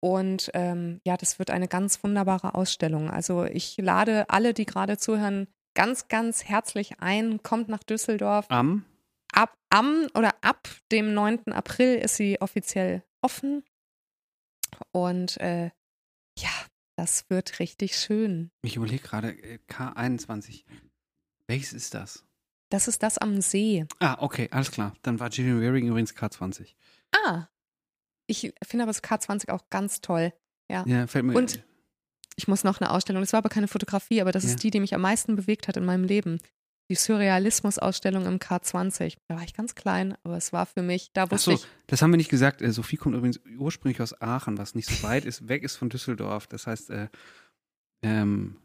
Und ähm, ja, das wird eine ganz wunderbare Ausstellung. Also ich lade alle, die gerade zuhören, ganz, ganz herzlich ein. Kommt nach Düsseldorf. Am Ab am oder ab dem 9. April ist sie offiziell offen. Und äh, ja, das wird richtig schön. Ich überlege gerade, äh, K21. Welches ist das? Das ist das am See. Ah, okay, alles klar. Dann war Gillian Wearing übrigens K20. Ah. Ich finde aber das K20 auch ganz toll. Ja, fällt mir. Und- Ich muss noch eine Ausstellung. Das war aber keine Fotografie, aber das Ja. ist die, die mich am meisten bewegt hat in meinem Leben. Die Surrealismus-Ausstellung im K20. Da war ich ganz klein, aber es war für mich, da Ach wusste so, ich, das haben wir nicht gesagt. Äh, Sophie kommt übrigens ursprünglich aus Aachen, was nicht so weit ist, weg ist von Düsseldorf. Das heißt, äh, ähm,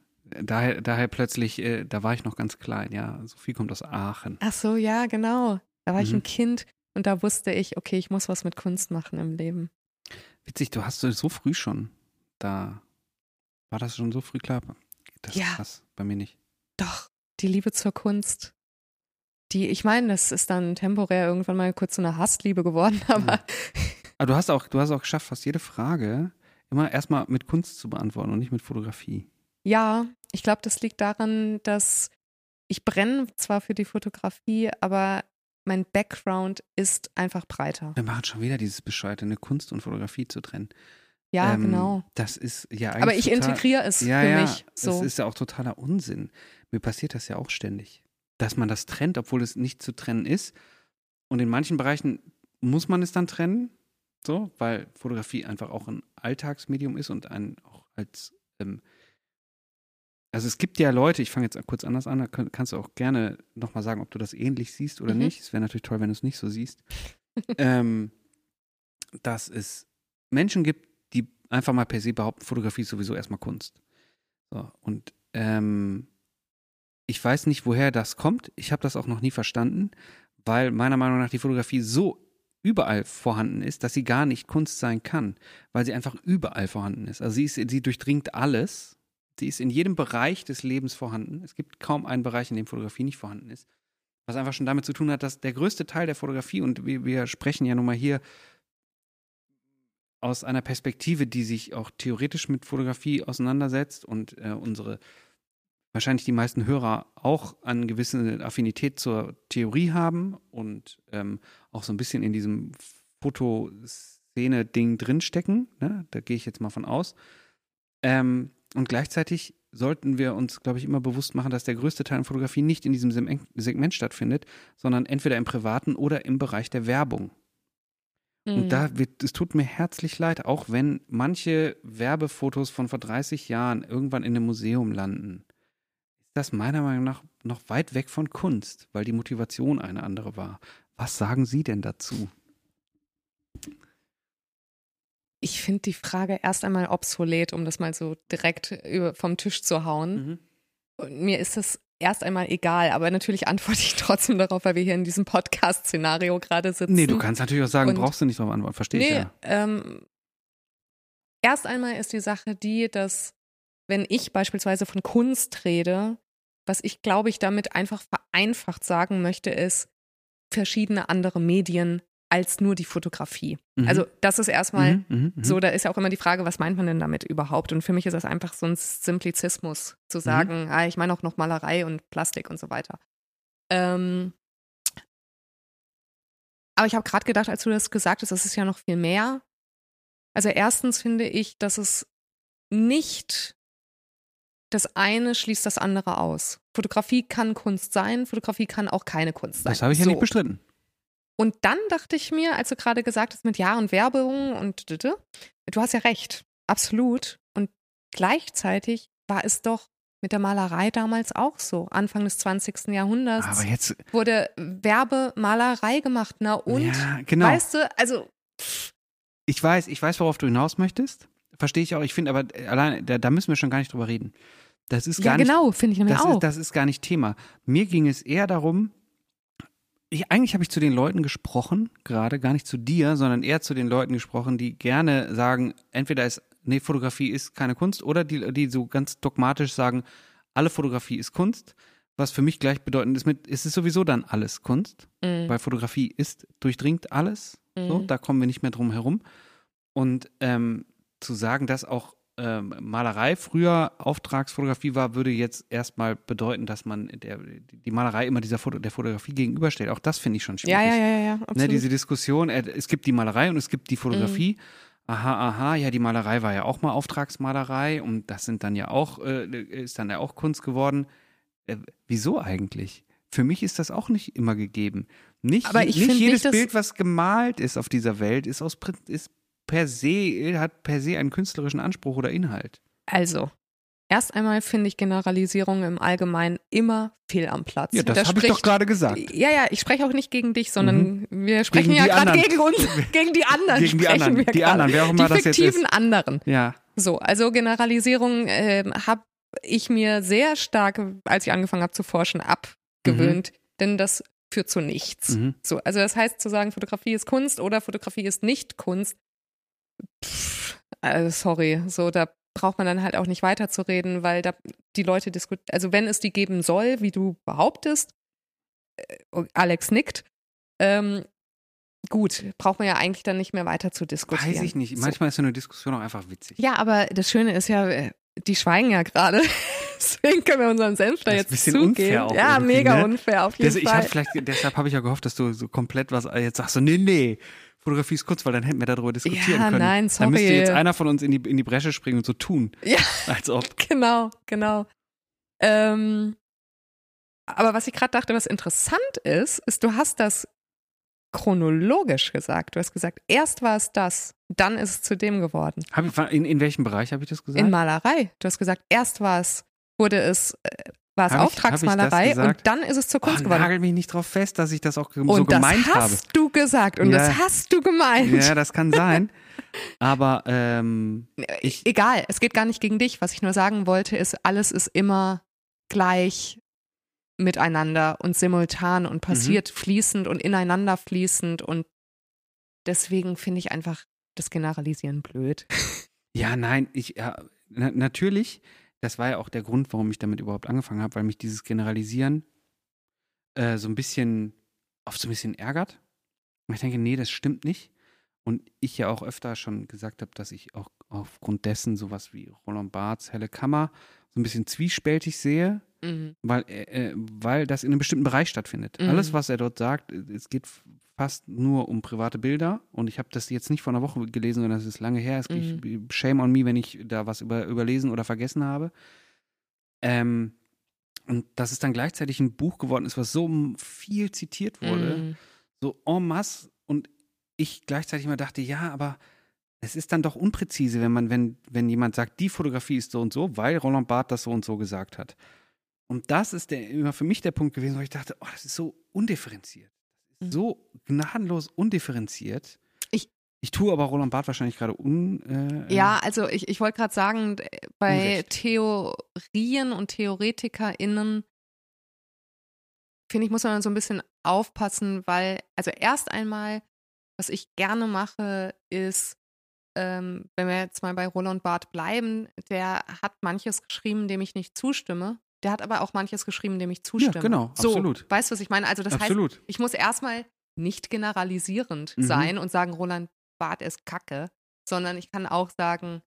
daher, daher plötzlich, äh, da war ich noch ganz klein, ja. Sophie kommt aus Aachen. ach so, ja, genau. Da war ich Mhm. ein Kind und da wusste ich, okay, ich muss was mit Kunst machen im Leben. Witzig, du hast so so früh schon da. War das schon so früh klar? Das ist Ja. krass, bei mir nicht. Doch, die Liebe zur Kunst. Die, ich meine, das ist dann temporär irgendwann mal kurz so eine Hassliebe geworden, aber Aber du hast auch, du hast auch geschafft, fast jede Frage immer erstmal mit Kunst zu beantworten und nicht mit Fotografie. Ja, ich glaube, das liegt daran, dass ich brenne zwar für die Fotografie, aber mein Background ist einfach breiter. Wir machen schon wieder dieses bescheuerte, Kunst und Fotografie zu trennen. Ja, Ähm, genau. Das ist ja eigentlich. Aber ich total, integriere es ja, für ja, mich so. Das ist ja auch totaler Unsinn. Mir passiert das ja auch ständig. Dass man das trennt, obwohl es nicht zu trennen ist. Und in manchen Bereichen muss man es dann trennen, so, weil Fotografie einfach auch ein Alltagsmedium ist und ein auch als ähm, also es gibt ja Leute, ich fange jetzt kurz anders an, da kannst du auch gerne nochmal sagen, ob du das ähnlich siehst oder Mhm. nicht. Es wäre natürlich toll, wenn du es nicht so siehst. ähm, dass es Menschen gibt, die einfach mal per se behaupten, Fotografie ist sowieso erstmal Kunst. So, und ähm, ich weiß nicht, woher das kommt. Ich habe das auch noch nie verstanden, weil meiner Meinung nach die Fotografie so überall vorhanden ist, dass sie gar nicht Kunst sein kann, weil sie einfach überall vorhanden ist. Also sie, ist, sie durchdringt alles. Sie ist in jedem Bereich des Lebens vorhanden. Es gibt kaum einen Bereich, in dem Fotografie nicht vorhanden ist. Was einfach schon damit zu tun hat, dass der größte Teil der Fotografie, und wir, wir sprechen ja nun mal hier aus einer Perspektive, die sich auch theoretisch mit Fotografie auseinandersetzt und äh, unsere, wahrscheinlich die meisten Hörer auch eine gewisse Affinität zur Theorie haben und ähm, auch so ein bisschen in diesem Fotoszene-Ding drinstecken. Ne? Da gehe ich jetzt mal von aus. Ähm, und gleichzeitig sollten wir uns, glaube ich, immer bewusst machen, dass der größte Teil an Fotografie nicht in diesem Sem- Segment stattfindet, sondern entweder im privaten oder im Bereich der Werbung. Mhm. Und da wird, es tut mir herzlich leid, auch wenn manche Werbefotos von vor 30 Jahren irgendwann in einem Museum landen, ist das meiner Meinung nach noch weit weg von Kunst, weil die Motivation eine andere war. Was sagen Sie denn dazu? Ich finde die Frage erst einmal obsolet, um das mal so direkt über, vom Tisch zu hauen. Mhm. Und mir ist das erst einmal egal, aber natürlich antworte ich trotzdem darauf, weil wir hier in diesem Podcast-Szenario gerade sitzen. Nee, du kannst natürlich auch sagen, Und- brauchst du nicht drauf antworten, verstehe ich Nee, ja. ähm, erst einmal ist die Sache die, dass wenn ich beispielsweise von Kunst rede, was ich glaube ich damit einfach vereinfacht sagen möchte, ist verschiedene andere Medien als nur die Fotografie. Mhm. Also das ist erstmal Mhm, mhm, mhm. so, da ist ja auch immer die Frage, was meint man denn damit überhaupt? Und für mich ist das einfach so ein Simplizismus, zu Mhm. sagen, ah, ich meine auch noch Malerei und Plastik und so weiter. Ähm, aber ich habe gerade gedacht, als du das gesagt hast, das ist ja noch viel mehr. Also erstens finde ich, dass es nicht das eine schließt das andere aus. Fotografie kann Kunst sein, Fotografie kann auch keine Kunst sein. Das habe ich ja So. nicht bestritten. Und dann dachte ich mir, als du gerade gesagt hast mit Ja und Werbung und du hast ja recht, absolut. Und gleichzeitig war es doch mit der Malerei damals auch so. Anfang des 20. Jahrhunderts Aber jetzt, wurde Werbemalerei gemacht. Na und? ja, genau. Weißt du, also Ich weiß, ich weiß, worauf du hinaus möchtest. Verstehe ich auch. Ich finde aber äh, allein, da, da müssen wir schon gar nicht drüber reden. Das ist ja gar nicht, genau, finde ich nämlich das auch. ist, das ist gar nicht Thema. Mir ging es eher darum, ich, eigentlich habe ich zu den Leuten gesprochen, gerade gar nicht zu dir, sondern eher zu den Leuten gesprochen, die gerne sagen, entweder ist, nee, Fotografie ist keine Kunst, oder die, die so ganz dogmatisch sagen, alle Fotografie ist Kunst, was für mich gleichbedeutend ist mit, es ist sowieso dann alles Kunst, Mhm. weil Fotografie ist, durchdringt alles, so, Mhm. da kommen wir nicht mehr drum herum. Und ähm, zu sagen, dass auch ähm, Malerei früher Auftragsfotografie war, würde jetzt erstmal bedeuten, dass man der, die Malerei immer dieser Foto, der Fotografie gegenüberstellt. Auch das finde ich schon schwierig. ja, ja, ja, ja, Ne, diese Diskussion, äh, es gibt die Malerei und es gibt die Fotografie. Mhm. Aha, aha, ja, die Malerei war ja auch mal Auftragsmalerei und das sind dann ja auch, äh, ist dann ja auch Kunst geworden. Äh, wieso eigentlich? Für mich ist das auch nicht immer gegeben. Nicht, Aber ich nicht jedes nicht, Bild, was gemalt ist auf dieser Welt, ist aus ist per se, hat per se einen künstlerischen Anspruch oder Inhalt. Also, erst einmal finde ich Generalisierungen im Allgemeinen immer fehl am Platz. Ja, das Da habe ich doch gerade gesagt. Ja, ja, ich spreche auch nicht gegen dich, sondern wir sprechen Gegen ja die gerade gegen uns, gegen die anderen Gegen die sprechen anderen, wir die gerade. anderen, wer auch immer die das jetzt fiktiven ist. anderen. Ja. So, also Generalisierung ähm, habe ich mir sehr stark, als ich angefangen habe zu forschen, abgewöhnt, denn das führt zu nichts. Mhm. So, also das heißt zu sagen, Fotografie ist Kunst oder Fotografie ist nicht Kunst. Pff, also sorry, so da braucht man dann halt auch nicht weiterzureden, weil da die Leute diskutieren, also wenn es die geben soll, wie du behauptest, äh, Alex nickt, ähm, gut, braucht man ja eigentlich dann nicht mehr weiter zu diskutieren. Weiß ich nicht. So. Manchmal ist so eine Diskussion auch einfach witzig. Ja, aber das Schöne ist ja, äh, die schweigen ja gerade. Deswegen können wir unseren Senf da jetzt ein bisschen zugeben. unfair auch ja, mega ne? unfair auf jeden Das, ich Fall. hab vielleicht, deshalb habe ich ja gehofft, dass du so komplett was jetzt sagst, so, nee, nee, Fotografie ist kurz, weil dann hätten wir darüber diskutieren Ja, können. nein, Dann müsste sorry. jetzt einer von uns in die, in die Bresche springen und so tun, Ja. als ob. Genau, genau. Ähm, aber was ich gerade dachte, was interessant ist, ist, du hast das chronologisch gesagt. Du hast gesagt, erst war es das, dann ist es zu dem geworden. Hab ich, in, in welchem Bereich habe ich das gesagt? In Malerei. Du hast gesagt, erst war es, wurde es, äh, war es Hab ich- hab ich das Auftragsmalerei gesagt? und dann ist es zur Kunst oh, geworden. nagel mich nicht drauf fest, dass ich das auch ge- Und so das gemeint hast habe. du gesagt und Ja. das hast du gemeint. Ja, das kann sein. Aber ähm, ich, Egal, es geht gar nicht gegen dich. Was ich nur sagen wollte, ist, alles ist immer gleich miteinander und simultan und passiert fließend und ineinander fließend und deswegen finde ich einfach das Generalisieren blöd. Ja, nein, ich ja, na, natürlich, das war ja auch der Grund, warum ich damit überhaupt angefangen habe, weil mich dieses Generalisieren äh, so ein bisschen oft so ein bisschen ärgert. Und ich denke, nee, das stimmt nicht. Und ich ja auch öfter schon gesagt habe, dass ich auch aufgrund dessen sowas wie Roland Barths Helle Kammer so ein bisschen zwiespältig sehe, Mhm. weil, äh, äh, weil das in einem bestimmten Bereich stattfindet. Mhm. Alles, was er dort sagt, äh, es geht fast nur um private Bilder. Und ich habe das jetzt nicht vor einer Woche gelesen, sondern das ist lange her. Es Mhm. ich, shame on me, wenn ich da was über, überlesen oder vergessen habe. Ähm, und dass es dann gleichzeitig ein Buch geworden ist, was so viel zitiert wurde, Mhm. so en masse. Und ich gleichzeitig immer dachte, ja, aber es ist dann doch unpräzise, wenn man, wenn, wenn jemand sagt, die Fotografie ist so und so, weil Roland Barth das so und so gesagt hat. Und das ist der, immer für mich der Punkt gewesen, wo ich dachte, oh, das ist so undifferenziert. Mhm. so gnadenlos undifferenziert. Ich- ich tue aber Roland Barth wahrscheinlich gerade un. Äh, Ja, also ich, ich wollte gerade sagen, bei Unrecht. Theorien und TheoretikerInnen finde ich, muss man so ein bisschen aufpassen, weil, also erst einmal, was ich gerne mache, ist, ähm, wenn wir jetzt mal bei Roland Barth bleiben, der hat manches geschrieben, dem ich nicht zustimme. Der hat aber auch manches geschrieben, dem ich zustimme. genau, so, absolut. Weißt du, was ich meine? Also das heißt, Absolut. ich muss erstmal nicht generalisierend Mhm. sein und sagen, Roland Barth ist Kacke, sondern ich kann auch sagen,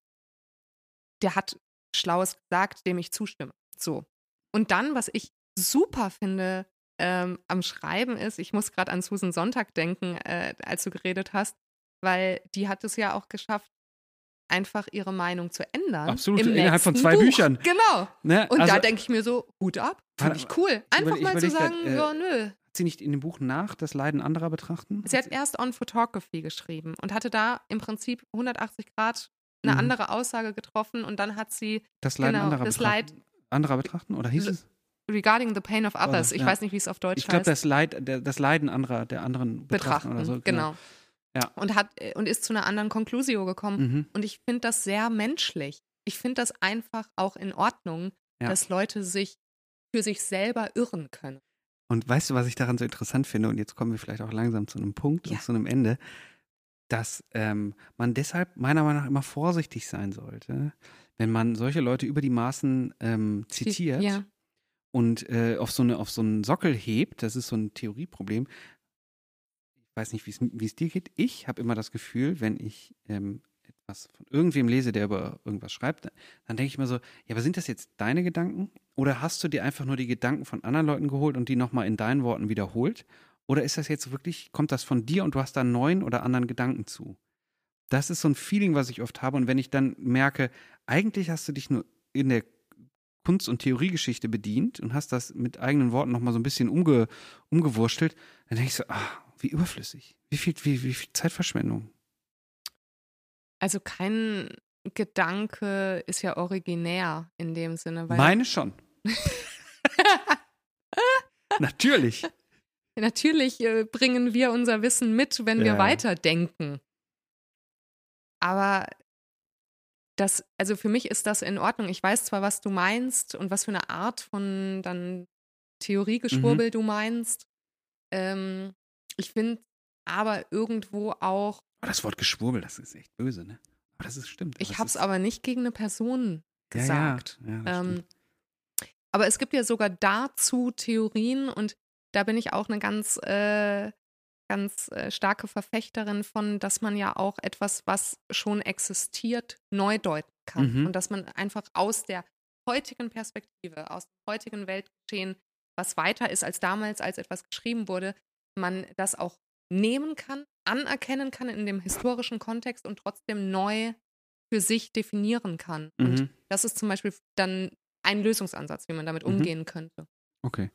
der hat Schlaues gesagt, dem ich zustimme. So. Und dann, was ich super finde ähm, am Schreiben ist, ich muss gerade an Susan Sonntag denken, äh, als du geredet hast, weil die hat es ja auch geschafft, einfach ihre Meinung zu ändern. Absolut, im innerhalb von zwei Buch. Büchern. Genau. Ne? Und also, da denke ich mir so, Hut ab, finde ich cool. Einfach ich mal zu überleg grad, sagen, äh, ja, nö. hat sie nicht in dem Buch nach das Leiden anderer betrachten? Sie hat erst On Photography geschrieben und hatte da im Prinzip 180 Grad eine Mhm. andere Aussage getroffen und dann hat sie das Leiden genau, anderer das betrachten? anderer betrachten? Oder hieß es? regarding the pain of others, ich ja. weiß nicht, wie es auf Deutsch Ich glaube, heißt, das, Leid, der, das Leiden anderer, der anderen betrachten, betrachten. oder so. genau. Ja. Und hat äh, und ist zu einer anderen Conclusio gekommen. Mhm. Und ich finde das sehr menschlich. Ich finde das einfach auch in Ordnung, Ja. dass Leute sich für sich selber irren können. Und weißt du, was ich daran so interessant finde? Und jetzt kommen wir vielleicht auch langsam zu einem Punkt Ja. und zu einem Ende, dass ähm, man deshalb meiner Meinung nach immer vorsichtig sein sollte, wenn man solche Leute über die Maßen ähm, zitiert Ja. und äh, auf so eine auf so einen Sockel hebt. Das ist so ein Theorieproblem. Weiß nicht, wie es dir geht. Ich habe immer das Gefühl, wenn ich ähm, etwas von irgendwem lese, der über irgendwas schreibt, dann denke ich mir so, ja, aber sind das jetzt deine Gedanken? Oder hast du dir einfach nur die Gedanken von anderen Leuten geholt und die nochmal in deinen Worten wiederholt? Oder ist das jetzt wirklich, kommt das von dir und du hast da neuen oder anderen Gedanken zu? Das ist so ein Feeling, was ich oft habe. Und wenn ich dann merke, eigentlich hast du dich nur in der Kunst- und Theoriegeschichte bedient und hast das mit eigenen Worten nochmal so ein bisschen umge, umgewurschtelt, dann denke ich so, ah, wie überflüssig. Wie viel, wie, wie viel Zeitverschwendung. Also kein Gedanke ist ja originär in dem Sinne, weil Meine schon. Natürlich. natürlich äh, bringen wir unser Wissen mit, wenn wir Ja. weiterdenken. Aber das, also für mich ist das in Ordnung. Ich weiß zwar, was du meinst und was für eine Art von dann Theoriegeschwurbel du meinst. Ähm, ich finde aber irgendwo auch, Aber das Wort Geschwurbel, das ist echt böse, ne? Aber das ist stimmt. ich habe es aber nicht gegen eine Person Ja, gesagt. Ja, ja, das Ähm, aber es gibt ja sogar dazu Theorien und da bin ich auch eine ganz, äh, ganz äh, starke Verfechterin von, dass man ja auch etwas, was schon existiert, neu deuten kann. Mhm. Und dass man einfach aus der heutigen Perspektive, aus dem heutigen Weltgeschehen, was weiter ist als damals, als etwas geschrieben wurde, man das auch nehmen kann, anerkennen kann in dem historischen Kontext und trotzdem neu für sich definieren kann. Und Mhm. das ist zum Beispiel dann ein Lösungsansatz, wie man damit Mhm. umgehen könnte. Okay.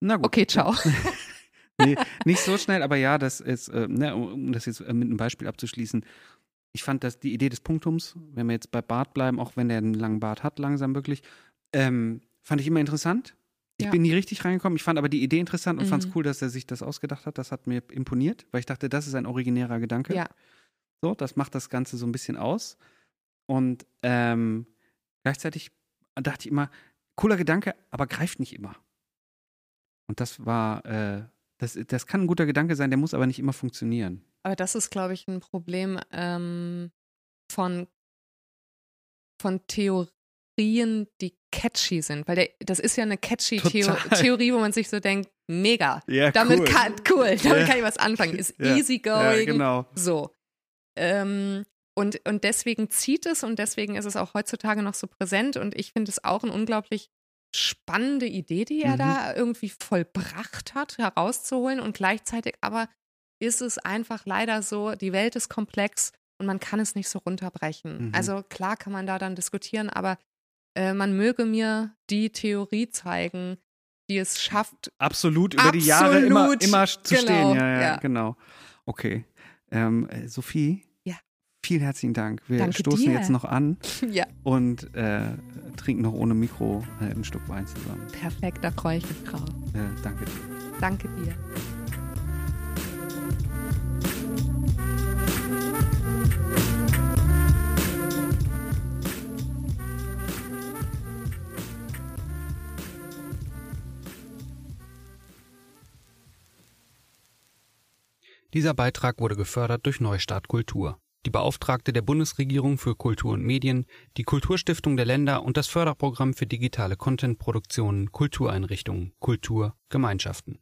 Na gut. Okay, ciao. nee, nicht so schnell, aber ja, das ist, äh, ne, um das jetzt äh, mit einem Beispiel abzuschließen. Ich fand, dass die Idee des Punktums, wenn wir jetzt bei Bart bleiben, auch wenn der einen langen Bart hat, langsam wirklich, ähm, fand ich immer interessant. Ich Ja. bin nie richtig reingekommen. Ich fand aber die Idee interessant und fand es Mhm. cool, dass er sich das ausgedacht hat. Das hat mir imponiert, weil ich dachte, das ist ein originärer Gedanke. Ja. So, das macht das Ganze so ein bisschen aus. Und ähm, gleichzeitig dachte ich immer, cooler Gedanke, aber greift nicht immer. Und das war, äh, das, das kann ein guter Gedanke sein, der muss aber nicht immer funktionieren. Aber das ist, glaube ich, ein Problem ähm, von, von Theorien, die catchy sind. Weil der, das ist ja eine catchy Theo. Theorie, wo man sich so denkt, mega. Ja, Damit kann, cool, damit Ja. kann ich was anfangen. Ist Ja. easy going. Ja, genau. So. Ähm, und, und deswegen zieht es und deswegen ist es auch heutzutage noch so präsent. Und ich finde es auch eine unglaublich spannende Idee, die er Mhm. da irgendwie vollbracht hat, herauszuholen. Und gleichzeitig aber ist es einfach leider so, die Welt ist komplex und man kann es nicht so runterbrechen. Mhm. Also klar kann man da dann diskutieren, aber äh, man möge mir die Theorie zeigen, die es schafft, Absolut über die Jahre immer, immer zu Genau, stehen. Ja, ja, ja. genau. Okay. Ähm, äh, Sophie? Ja. Vielen herzlichen Dank. Wir Danke stoßen dir. jetzt noch an ja, und äh, trinken noch ohne Mikro äh, ein Stück Wein zusammen. perfekt, da freue ich mich drauf. Danke dir. Danke dir. Dieser Beitrag wurde gefördert durch Neustart Kultur. Die Beauftragte der Bundesregierung für Kultur und Medien, die Kulturstiftung der Länder und das Förderprogramm für digitale Contentproduktionen, Kultureinrichtungen, Kultur, Gemeinschaften.